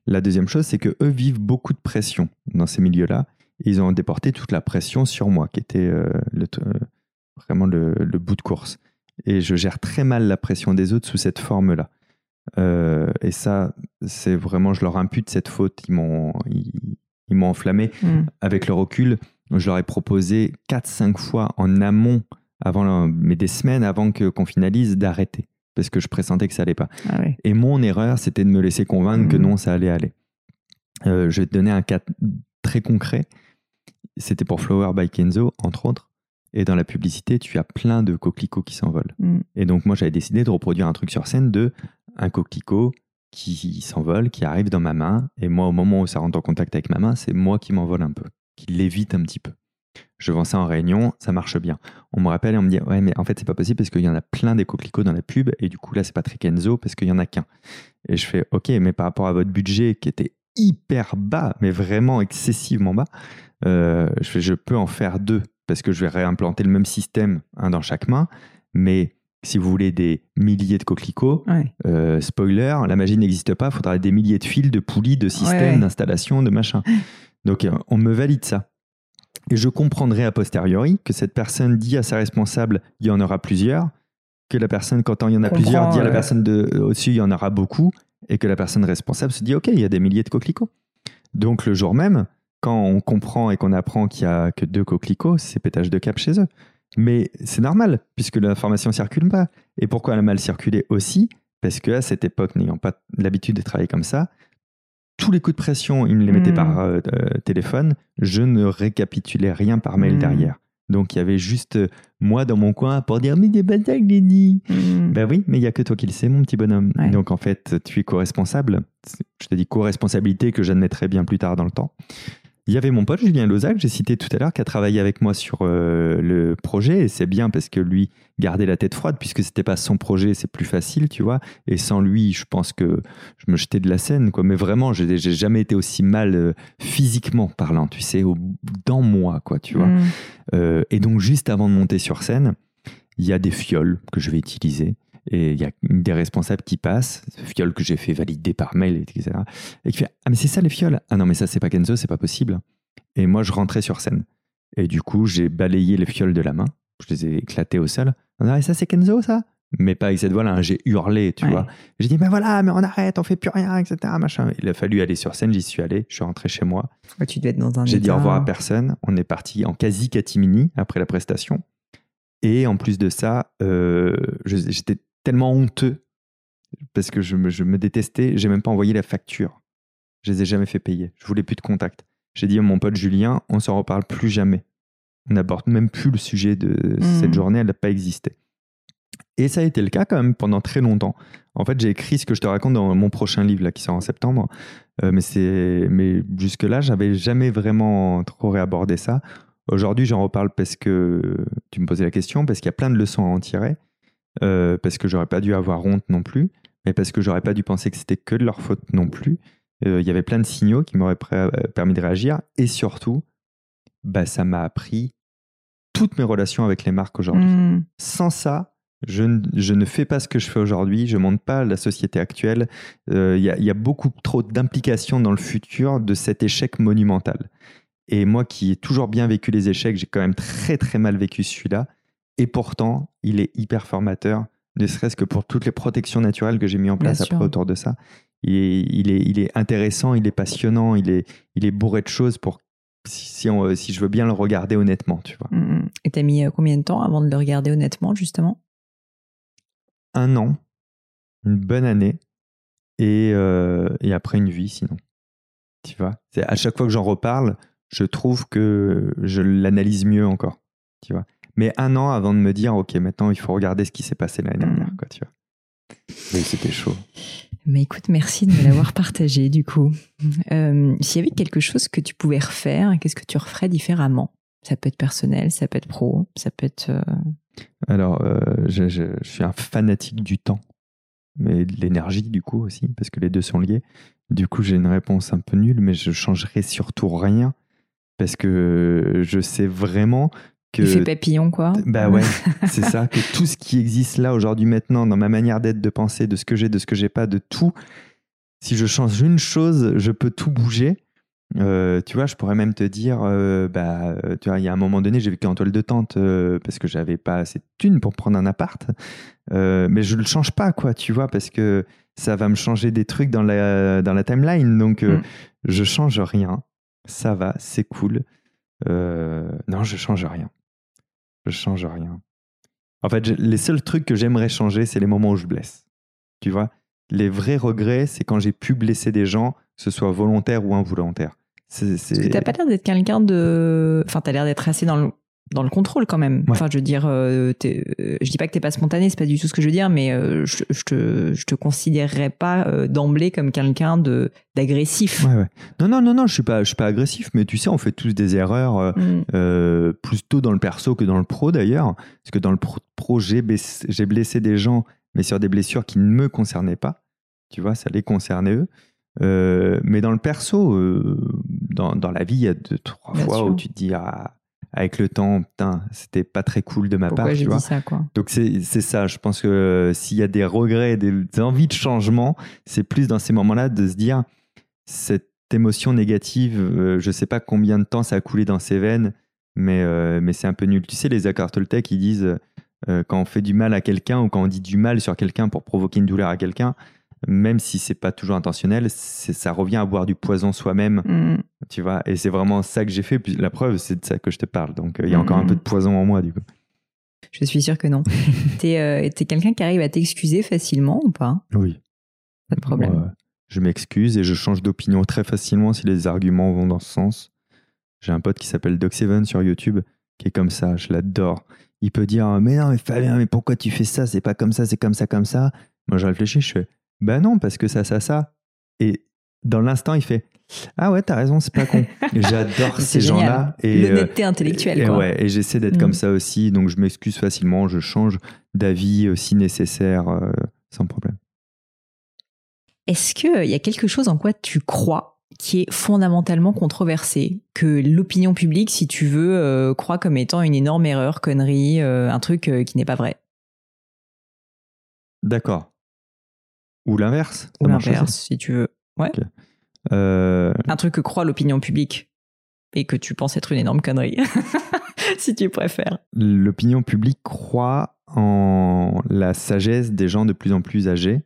La deuxième chose, c'est que eux vivent beaucoup de pression dans ces milieux-là. Ils ont déporté toute la pression sur moi, qui était euh, le, euh, vraiment le, le bout de course. Et je gère très mal la pression des autres sous cette forme-là. Euh, et ça, c'est vraiment, je leur impute cette faute. Ils m'ont, ils, ils m'ont enflammé. Mm. Avec le recul, je leur ai proposé 4-5 fois en amont, avant, mais des semaines avant que, qu'on finalise, d'arrêter. Parce que je pressentais que ça allait pas. Ah ouais. Et mon erreur, c'était de me laisser convaincre que Mhm. non, ça allait aller. Euh, je vais te donner un cas très concret. C'était pour Flower by Kenzo, entre autres. Et dans la publicité, tu as plein de coquelicots qui s'envolent. Mm. Et donc, moi, j'avais décidé de reproduire un truc sur scène de un coquelicot qui s'envole, qui arrive dans ma main. Et moi, au moment où ça rentre en contact avec ma main, c'est moi qui m'envole un peu, qui l'évite un petit peu. Je vends ça en réunion, ça marche bien. On me rappelle et on me dit Ouais, mais en fait, c'est pas possible parce qu'il y en a plein des coquelicots dans la pub. Et du coup, là, c'est pas très Kenzo parce qu'il y en a qu'un. Et je fais Ok, mais par rapport à votre budget qui était hyper bas, mais vraiment excessivement bas, euh, je fais Je peux en faire deux parce que je vais réimplanter le même système, un dans chaque main. Mais si vous voulez des milliers de coquelicots, Ouais. euh, spoiler, la magie n'existe pas, il faudra des milliers de fils, de poulies, de systèmes, ouais. d'installations, de machin. Donc euh, on me valide ça. Et je comprendrai a posteriori que cette personne dit à sa responsable, il y en aura plusieurs, que la personne, quand il y en a plusieurs, dit à la personne de, euh, au-dessus, il y en aura beaucoup, et que la personne responsable se dit, OK, il y a des milliers de coquelicots. Donc le jour même, quand on comprend et qu'on apprend qu'il y a que deux coquelicots, c'est pétage de cap chez eux. Mais c'est normal, puisque l'information ne circule pas. Et pourquoi elle a mal circulé aussi? Parce qu'à cette époque, n'ayant pas l'habitude de travailler comme ça, tous les coups de pression, ils me les mettaient Mm. par euh, euh, téléphone, je ne récapitulais rien par mail Mm. derrière. Donc il y avait juste euh, moi dans mon coin pour dire Mais des que j'ai dit Mm. Ben oui, mais il n'y a que toi qui le sais, mon petit bonhomme. Ouais. Donc en fait, tu es co-responsable. Je te dis co-responsabilité que j'admettrai bien plus tard dans le temps. Il y avait mon pote Julien Lozac, j'ai cité tout à l'heure, qui a travaillé avec moi sur euh, le projet. Et c'est bien parce que lui gardait la tête froide, puisque c'était pas son projet, c'est plus facile, tu vois. Et sans lui, je pense que je me jetais de la scène, quoi. Mais vraiment, j'ai jamais été aussi mal euh, physiquement parlant, tu sais, au- dans moi, quoi, tu vois. Mm. Euh, et donc, juste avant de monter sur scène, il y a des fioles que je vais utiliser. Et il y a des responsables qui passe, fioles que j'ai fait valider par mail, etc. Et qui fait Ah, mais c'est ça les fioles Ah non, mais ça, c'est pas Kenzo, c'est pas possible. Et moi, je rentrais sur scène. Et du coup, j'ai balayé les fioles de la main. Je les ai éclatées au sol. Ah, et ça, c'est Kenzo, ça? Mais pas avec cette voix-là. hein. J'ai hurlé, tu Ouais. vois. J'ai dit, mais voilà, mais on arrête, on fait plus rien, etc. Machin. Il a fallu aller sur scène, j'y suis allé. Je suis rentré chez moi. Ouais, tu devais être dans un J'ai dit au revoir à personne. On est parti en quasi catimini après la prestation. Et en plus de ça, euh, j'étais tellement honteux parce que je me, je me détestais. J'ai même pas envoyé la facture. Je les ai jamais fait payer. Je voulais plus de contact. J'ai dit à mon pote Julien, on s'en reparle plus jamais. On n'aborde même plus le sujet de cette journée. Elle n'a pas existé. Et ça a été le cas quand même pendant très longtemps. En fait, j'ai écrit ce que je te raconte dans mon prochain livre là, qui sort en septembre. Euh, mais c'est, mais jusque-là, j'avais jamais vraiment trop réabordé ça. Aujourd'hui, j'en reparle parce que tu me posais la question, parce qu'il y a plein de leçons à en tirer, euh, parce que j'aurais pas dû avoir honte non plus, mais parce que j'aurais pas dû penser que c'était que de leur faute non plus. Euh, Il y avait plein de signaux qui m'auraient euh, permis de réagir, et surtout, bah, ça m'a appris toutes mes relations avec les marques aujourd'hui. Mm. Sans ça, je, ne- je ne fais pas ce que je fais aujourd'hui, je ne monte pas la société actuelle. Euh, Il y, y a beaucoup trop d'implications dans le futur de cet échec monumental. Et moi qui ai toujours bien vécu les échecs, j'ai quand même très très mal vécu celui-là. Et pourtant, il est hyper formateur, ne serait-ce que pour toutes les protections naturelles que j'ai mis en place Bien après sûr. autour de ça. Il est, il, est, il est intéressant, il est passionnant, il est, il est bourré de choses pour si, si on- si je veux bien le regarder honnêtement, tu vois. Mm, mm. Et t'as mis euh, combien de temps avant de le regarder honnêtement, justement? Un an, une bonne année, et, euh, et après une vie sinon. Tu vois C'est À chaque fois que j'en reparle, je trouve que je l'analyse mieux encore. Tu vois Mais un an avant de me dire, ok, maintenant il faut regarder ce qui s'est passé l'année dernière. Quoi, tu vois Oui, c'était chaud. Mais écoute, merci de me l'avoir partagé, du coup. Euh, S'il y avait quelque chose que tu pouvais refaire, qu'est-ce que tu referais différemment? Ça peut être personnel, ça peut être pro, ça peut être... euh, Alors, euh, je, je- je suis un fanatique du temps. mais de l'énergie du coup aussi, parce que les deux sont liés. Du coup, j'ai une réponse un peu nulle, mais je changerai surtout rien, parce que je sais vraiment que... Il fait papillon, quoi. Bah ouais, c'est ça, que tout ce qui existe là, aujourd'hui, maintenant, dans ma manière d'être, de penser, de ce que j'ai, de ce que j'ai pas, de tout, si je change une chose, je peux tout bouger. Euh, tu vois, je pourrais même te dire, euh, bah, tu vois, il y a un moment donné, j'ai vécu en toile de tente euh, parce que j'avais pas assez de thunes pour prendre un appart. mais je le change pas, quoi, tu vois, parce que ça va me changer des trucs dans la, dans la timeline. Donc, mm. je change rien. Ça va, c'est cool. non, je change rien. Je change rien. En fait, les seuls trucs que j'aimerais changer, c'est les moments où je blesse. Tu vois, les vrais regrets, c'est quand j'ai pu blesser des gens, que ce soit volontaire ou involontaire. Tu n'as pas l'air d'être quelqu'un de. Enfin, tu as l'air d'être assez dans le, dans le contrôle quand même. Enfin, je veux dire, euh, euh, je dis pas que tu n'es pas spontané, c'est pas du tout ce que je veux dire, mais euh, je, je, te, je te considérerais pas d'emblée comme quelqu'un de d'agressif. Ouais, ouais. Non, non, non, non, je suis pas, je suis pas agressif, mais tu sais, on fait tous des erreurs, mm. plutôt dans le perso que dans le pro d'ailleurs, parce que dans le pro, j'ai blessé des gens, mais sur des blessures qui ne me concernaient pas. Tu vois, ça les concernait eux. Euh, mais dans le perso, euh, dans, dans, la vie, il y a deux, trois fois où tu te dis, ah, avec le temps, putain, c'était pas très cool de ma Pourquoi part. j'ai dit ça, quoi? Donc c'est ça, je pense que euh, s'il y a des regrets, des, envies de changement, c'est plus dans ces moments-là de se dire, cette émotion négative, je sais pas combien de temps ça a coulé dans ses veines, mais, mais c'est un peu nul. Tu sais, les accords Toltec, ils disent, quand on fait du mal à quelqu'un ou quand on dit du mal sur quelqu'un pour provoquer une douleur à quelqu'un, même si c'est pas toujours intentionnel, ça revient à boire du poison soi-même, mm. tu vois. Et c'est vraiment ça que j'ai fait. Puis la preuve, c'est de ça que je te parle. Donc il y a encore un peu de mm. poison en moi, du coup. Je suis sûr que non. t'es euh, es, quelqu'un qui arrive à t'excuser facilement ou pas? Oui. Pas de problème. je m'excuse et je change d'opinion très facilement si les arguments vont dans ce sens. J'ai un pote qui s'appelle Doc7 sur YouTube qui est comme ça, je l'adore. Il peut dire Mais non, mais Fabien, mais pourquoi tu fais ça? C'est pas comme ça, c'est comme ça, comme ça. Moi, je réfléchis, je fais ben non, parce que ça, ça, ça. Et dans l'instant, il fait Ah ouais, t'as raison, c'est pas con. J'adore ces gens-là. L'honnêteté euh, intellectuelle. Et, quoi. Ouais, et j'essaie d'être comme mm. ça aussi, donc je m'excuse facilement, je change d'avis si nécessaire, euh, sans problème. Est-ce qu'il y a quelque chose en quoi tu crois qui est fondamentalement controversé, que l'opinion publique, si tu veux, euh, croit comme étant une énorme erreur, connerie, un truc qui n'est pas vrai? D'accord. Ou l'inverse Ou l'inverse, si tu veux. Ouais. Euh, Un truc que croit l'opinion publique et que tu penses être une énorme connerie, si tu préfères. L'opinion publique croit en la sagesse des gens de plus en plus âgés.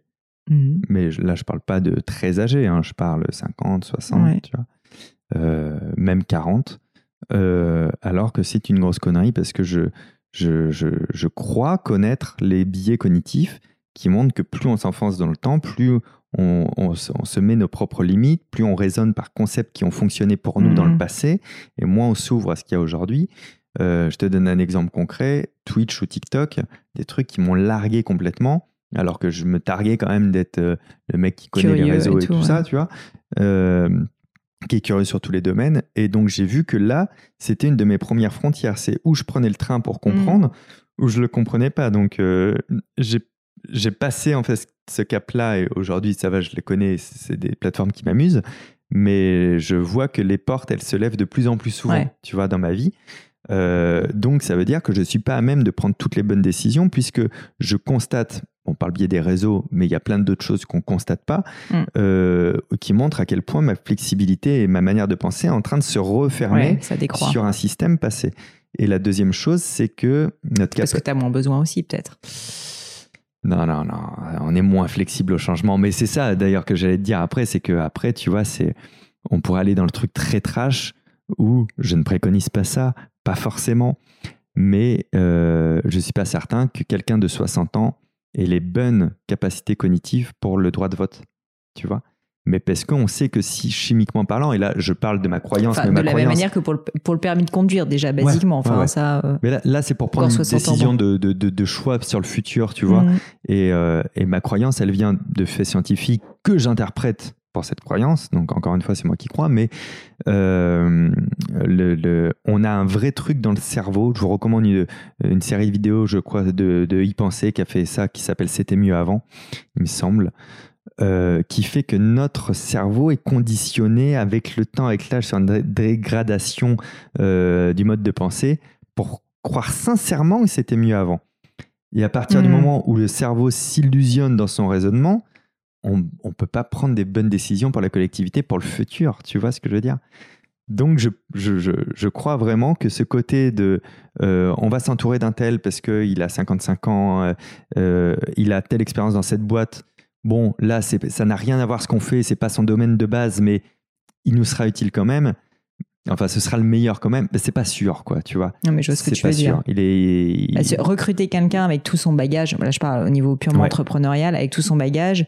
Mhm. Mais là, je parle pas de très âgés, hein, je parle 50, 60, tu vois, euh, même 40. Euh, alors que c'est une grosse connerie parce que je, je, je, je crois connaître les biais cognitifs qui montre que plus on s'enfonce dans le temps, plus on, se met nos propres limites, plus on raisonne par concepts qui ont fonctionné pour nous dans le mhm. passé, et moins on s'ouvre à ce qu'il y a aujourd'hui. Euh, je te donne un exemple concret, Twitch ou TikTok, des trucs qui m'ont largué complètement, alors que je me targuais quand même d'être euh, le mec qui connaît les réseaux et, tout, ça, tu vois, euh, qui est curieux sur tous les domaines. Et donc j'ai vu que là, c'était une de mes premières frontières, c'est où je prenais le train pour comprendre, ou où je le comprenais pas. Donc j'ai j'ai passé en fait ce cap-là et aujourd'hui ça va, je les connais, c'est des plateformes qui m'amusent, mais je vois que les portes elles se lèvent de plus en plus souvent, tu vois, dans ma vie. Euh, donc ça veut dire que je ne suis pas à même de prendre toutes les bonnes décisions puisque je constate, on parle biais des réseaux, mais il y a plein d'autres choses qu'on ne constate pas, mm. euh, qui montrent à quel point ma flexibilité et ma manière de penser est en train de se refermer sur un système passé. Et la deuxième chose, c'est que notre Parce que tu as moins besoin aussi peut-être. Non, non, non, on est moins flexible au changement. Mais c'est ça d'ailleurs que j'allais te dire après, c'est que après, tu vois, c'est, on pourrait aller dans le truc très trash où je ne préconise pas ça, pas forcément, mais euh, je ne suis pas certain que quelqu'un de 60 ans ait les bonnes capacités cognitives pour le droit de vote. Tu vois? Mais parce qu'on sait que si chimiquement parlant, et là je parle de ma croyance, mais de la même manière que pour le, pour le, permis de conduire déjà basiquement, enfin ça. Euh, mais là, c'est pour prendre une décision de, de, de, choix sur le futur, tu vois. Mm. Et, euh, et, ma croyance, elle vient de faits scientifiques que j'interprète pour cette croyance. Donc, encore une fois, c'est moi qui crois, mais euh, le, on a un vrai truc dans le cerveau. Je vous recommande une, série de vidéos, je crois, de, de y penser qui a fait ça, qui s'appelle C'était mieux avant, il me semble. Euh, qui fait que notre cerveau est conditionné avec le temps, avec l'âge, sur une dégradation euh, du mode de pensée pour croire sincèrement que c'était mieux avant. Et à partir du hmm. moment où le cerveau s'illusionne dans son raisonnement, on ne peut pas prendre des bonnes décisions pour la collectivité, pour le futur. Tu vois ce que je veux dire? Donc, je, je, je, crois vraiment que ce côté de euh, on va s'entourer d'un tel parce qu'il a 55 ans, il a telle expérience dans cette boîte, bon, là, ça n'a rien à voir ce qu'on fait, c'est pas son domaine de base, mais il nous sera utile quand même. Enfin, ce sera le meilleur quand même, mais c'est pas sûr, quoi, tu vois. Non, mais je vois ce que tu veux dire. Il est. Bah, recruter quelqu'un avec tout son bagage, là, je parle au niveau purement entrepreneurial, avec tout son bagage,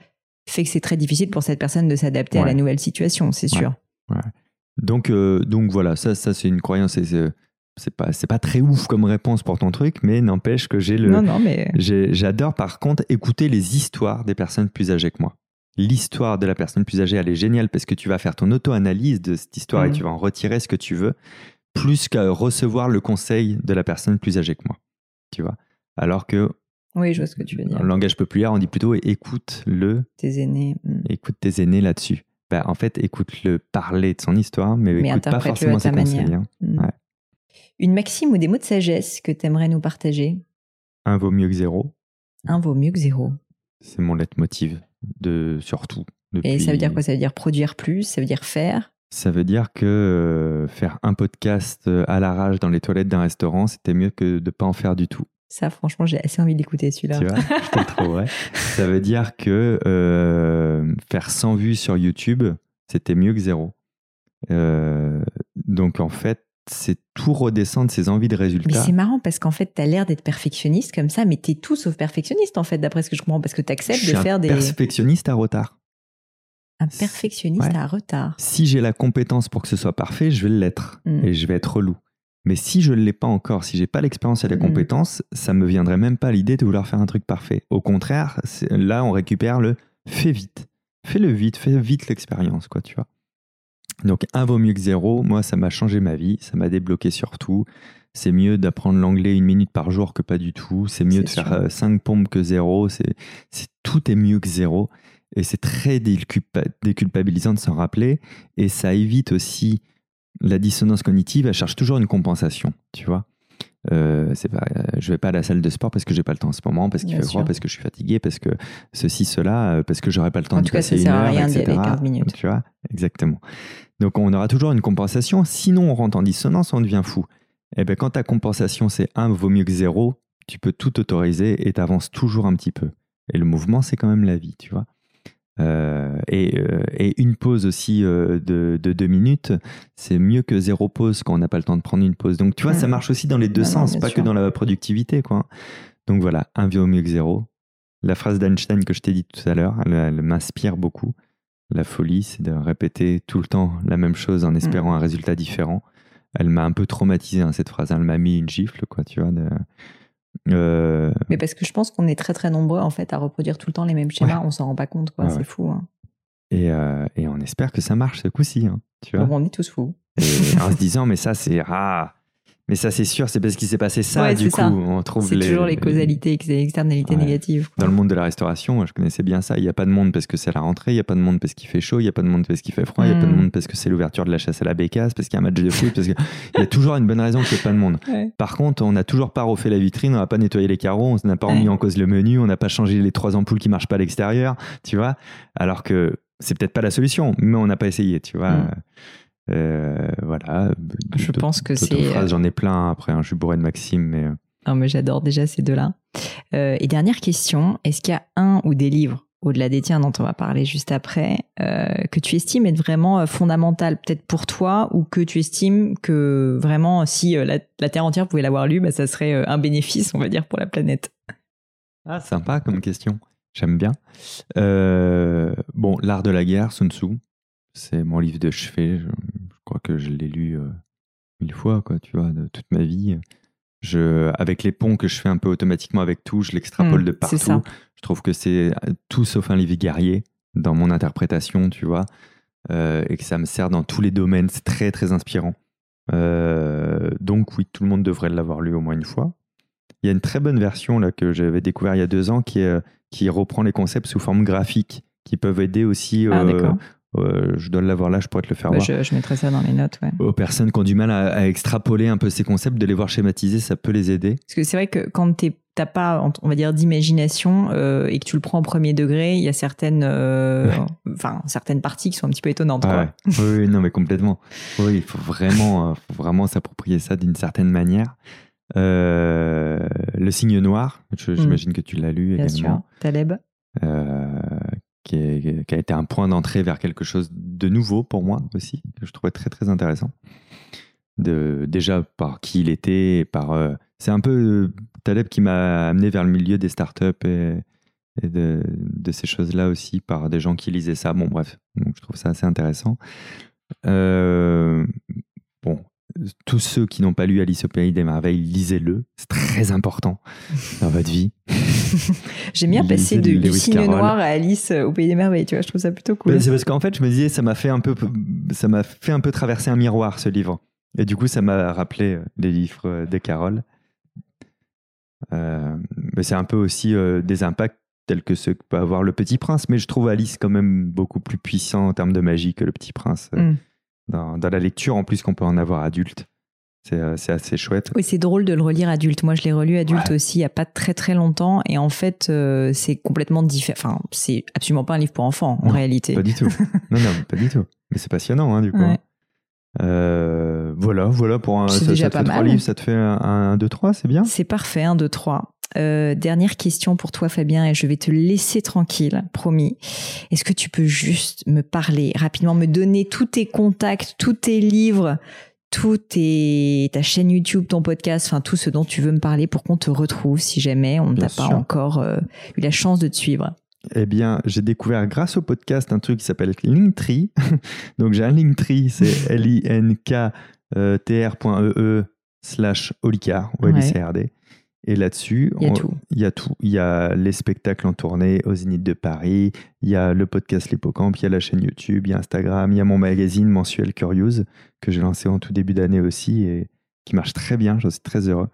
fait que c'est très difficile pour cette personne de s'adapter à la nouvelle situation, c'est sûr. Donc, euh, donc voilà, ça, ça c'est une croyance c'est pas c'est pas très ouf comme réponse pour ton truc, mais n'empêche que j'ai le. Non, non, mais. J'adore par contre écouter les histoires des personnes plus âgées que moi. L'histoire de la personne plus âgée, elle est géniale parce que tu vas faire ton auto-analyse de cette histoire et mm. tu vas en retirer ce que tu veux, plus qu'à recevoir le conseil de la personne plus âgée que moi. Tu vois Alors que. Oui, je vois ce que tu veux dire. En langage populaire, on dit plutôt écoute le. Tes aînés. Mm. Écoute tes aînés là-dessus. Ben, en fait, écoute-le parler de son histoire, mais, mais écoute pas forcément ses conseils. Hein. Mm. Ouais. Une maxime ou des mots de sagesse que tu aimerais nous partager? Un vaut mieux que zéro. Un vaut mieux que zéro. C'est mon leitmotiv, de, surtout. Et ça veut dire quoi? Ça veut dire produire plus? Ça veut dire faire? Ça veue dire que euh, faire un podcast euh, à l'arrache dans les toilettes d'un restaurant, c'était mieux que de ne pas en faire du tout. Ça, franchement, j'ai assez envie d'écouter celui-là. Tu vois, je te le trouverai. ça veut dire que euh, faire 100 vues sur YouTube, c'était mieux que zéro. donc en fait, c'est tout redescendre ses envies de résultats. Mais c'est marrant parce qu'en fait, tu as l'air d'être perfectionniste comme ça, mais tu es tout sauf perfectionniste en fait, d'après ce que je comprends, parce que tu acceptes de faire des. Perfectionniste à retard. Un perfectionniste à retard. Si j'ai la compétence pour que ce soit parfait, je vais l'être mm. et je vais être relou. Mais si je ne l'ai pas encore, si j'ai pas l'expérience et la mm. compétence, ça me viendrait même pas l'idée de vouloir faire un truc parfait. Au contraire, là, on récupère le fais vite. Fais-le vite, fais vite l'expérience, quoi, tu vois. Donc un vaut mieux que zéro, moi ça m'a changé ma vie, ça m'a débloqué sur tout. C'est mieux d'apprendre l'anglais une minute par jour que pas du tout. C'est mieux de faire euh, cinq pompes que zéro. C'est, tout est mieux que zéro. Et c'est très déculpabilisant de s'en rappeler. Et ça évite aussi la dissonance cognitive. Elle cherche toujours une compensation, tu vois. Euh, c'est pas, euh, je vais pas à la salle de sport parce que j'ai pas le temps en ce moment, parce qu'il fait froid, parce que je suis fatigué, parce que ceci, cela, euh, parce que j'aurai pas le temps en de passer une heure, rien etc. 15 minutes. Tu vois, exactement. Donc on aura toujours une compensation. Sinon, on rentre en dissonance, on devient fou. Et eh ben quand ta compensation c'est 1 vaut mieux que 0, tu peux tout autoriser et tu avances toujours un petit peu. Et le mouvement, c'est quand même la vie, tu vois. Euh, euh, et, une pause aussi euh, de, deux minutes, c'est mieux que zéro pause quand on n'a pas le temps de prendre une pause. Donc tu vois, ça marche aussi dans les deux sens, pas que dans la productivité. Quoi. Donc voilà, un vaut mieux que zéro. La phrase d'Einstein que je t'ai dit tout à l'heure, elle, m'inspire beaucoup. La folie, c'est de répéter tout le temps la même chose en espérant mm. un résultat différent. Elle m'a un peu traumatisé, hein, cette phrase. Elle m'a mis une gifle, quoi, tu vois. De, euh, Mais parce que je pense qu'on est très très nombreux en fait à reproduire tout le temps les mêmes schémas, on s'en rend pas compte, quoi. c'est fou. Hein. Et, euh, et, on espère que ça marche ce coup-ci, hein, tu vois. on est tous fous. en se disant, mais ça c'est ah, mais ça, c'est sûr, c'est parce qu'il s'est passé ça. du coup, on trouve C'est toujours les causalités, les externalités négatives. Dans le monde de la restauration, je connaissais bien ça. Il n'y a pas de monde parce que c'est la rentrée, il n'y a pas de monde parce qu'il fait chaud, il n'y a pas de monde parce qu'il fait froid, il n'y a pas de mm. monde parce que c'est l'ouverture de la chasse à la bécasse, parce qu'il y a un match de foot, parce qu'il y a toujours une bonne raison qu'il n'y ait pas de monde. Par contre, on n'a toujours pas refait la vitrine, on n'a pas nettoyé les carreaux, on n'a pas remis en cause le menu, on n'a pas changé les trois ampoules qui marchent pas à l'extérieur, tu vois. Alors que c'est peut-être pas la solution, mais on n'a pas essayé, tu vois. Mm. Euh, voilà. Je pense que c'est. Euh, j'en ai plein après, hein, je suis bourré de Maxime, mais. Euh. Non, mais j'adore déjà ces deux-là. et dernière question, est-ce qu'il y a un ou des livres, au-delà des tiens dont on va parler juste après, que tu estimes être vraiment fondamental, peut-être pour toi, ou que tu estimes que vraiment, si la, Terre entière pouvait l'avoir lu, bah, ça serait un bénéfice, on va dire, pour la planète? Ah, sympa comme question. J'aime bien. bon, L'art de la guerre, Sun Tzu. C'est mon livre de chevet. Crois que je l'ai lu euh, mille fois, quoi, tu vois, de toute ma vie. Je, avec les ponts que je fais un peu automatiquement avec tout, je l'extrapole mmh, de partout. Je trouve que c'est tout sauf un livre guerrier. dans mon interprétation, tu vois, et que ça me sert dans tous les domaines. C'est très, très inspirant. donc, oui, tout le monde devrait l'avoir lu au moins une fois. Il y a une très bonne version là, que j'avais découvert il y a deux ans qui, est, qui reprend les concepts sous forme graphique, qui peuvent aider aussi ah, euh, je dois l'avoir là, je pourrais te le faire bah, voir. Je, je, mettrai ça dans les notes. Ouais. Aux personnes qui ont du mal à, extrapoler un peu ces concepts, de les voir schématiser, ça peut les aider. Parce que c'est vrai que quand tu t'as pas, on va dire, d'imagination euh, et que tu le prends en premier degré, il y a certaines, euh, enfin certaines parties qui sont un petit peu étonnantes. quoi. oui, non, mais complètement. Oui, il faut vraiment, faut vraiment s'approprier ça d'une certaine manière. le signe noir, mm. j'imagine que tu l'as lu Bien également. Sûr. Taleb? Qui, a été un point d'entrée vers quelque chose de nouveau pour moi aussi, que je trouvais très très intéressant. De, déjà par qui il était, par euh, c'est un peu euh, Taleb qui m'a amené vers le milieu des startups et, de, ces choses-là aussi par des gens qui lisaient ça. Bon bref, donc je trouve ça assez intéressant. Euh, bon, tous ceux qui n'ont pas lu Alice au pays des merveilles, lisez-le. C'est très important dans votre vie. J'aime bien passer de, du signe noir à Alice au pays des merveilles. Tu vois, je trouve ça plutôt cool. C'est parce qu'en fait, je me disais, ça m'a fait un peu, ça m'a fait un peu traverser un miroir ce livre. Et du coup, ça m'a rappelé euh, les livres de Carole. Euh, mais c'est un peu aussi euh, des impacts tels que ceux que peut avoir le Petit Prince. Mais je trouve Alice quand même beaucoup plus puissant en termes de magie que le Petit Prince. Mm dans, la lecture en plus qu'on peut en avoir adulte. Euh, c'est assez chouette. Oui, c'est drôle de le relire adulte. Moi, je l'ai relu adulte aussi il n'y a pas très très longtemps. Et en fait, euh, c'est complètement différent. Enfin, c'est absolument pas un livre pour enfants, en réalité. Pas du tout. non, non, pas du tout. Mais c'est passionnant, hein, du coup. Euh, voilà, voilà pour un. Ça, déjà ça te pas fait trois livres, ça te fait un 2, 3, c'est bien? C'est parfait, un 2, 3. Euh, dernière question pour toi, Fabien, et je vais te laisser tranquille, promis. Est-ce que tu peux juste me parler rapidement, me donner tous tes contacts, tous tes livres, tout tes, ta chaîne YouTube, ton podcast, enfin tout ce dont tu veux me parler pour qu'on te retrouve si jamais on n'a pas encore euh, eu la chance de te suivre? Eh bien, j'ai découvert grâce au podcast un truc qui s'appelle Linktree. Donc, j'ai un Linktree, c'est L-I-N-K-T-R.ee e slash Olicard, ou L-I-C-R-D. Et là-dessus, il y a tout. Il y a tout. Il y a les spectacles en tournée au Zénith de Paris, il y a le podcast L'Hippocampe, il y a la chaîne YouTube, il y a Instagram, il y a mon magazine mensuel Curious que j'ai lancé en tout début d'année aussi et qui marche très bien. J'en suis très heureux.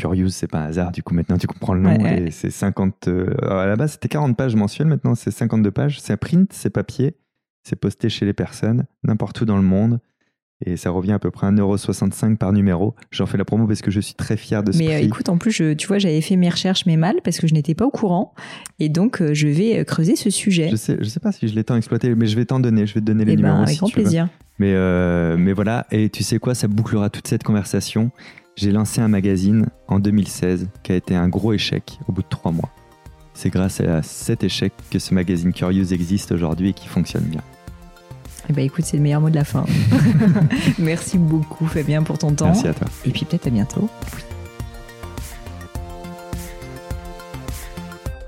Curious, c'est pas un hasard. Du coup, maintenant, tu comprends le nom. et c'est 50. Euh, à la base, c'était 40 pages mensuelles. Maintenant, c'est 52 pages. C'est print, c'est papier. C'est posté chez les personnes, n'importe où dans le monde et ça revient à peu près 1,65€ par numéro. J'en fais la promo parce que je suis très fier de ce mais, prix. écoute, en plus, tu vois, j'avais fait mes recherches, mais mal, parce que je n'étais pas au courant. Et donc, euh, je vais euh, creuser ce sujet. Je sais, je sais pas si je l'ai tant exploité, mais je vais t'en donner. Je vais te donner les eh ben, numéros. avec grand plaisir. Mais, euh, mais voilà, et tu sais quoi, ça bouclera toute cette conversation. J'ai lancé un magazine en 2016 qui a été un gros échec au bout de trois mois. C'est grâce à cet échec que ce magazine Curious existe aujourd'hui et qui fonctionne bien. Eh ben écoute, c'est le meilleur mot de la fin. Merci beaucoup Fabien pour ton temps. Merci à toi. Et puis peut-être à bientôt.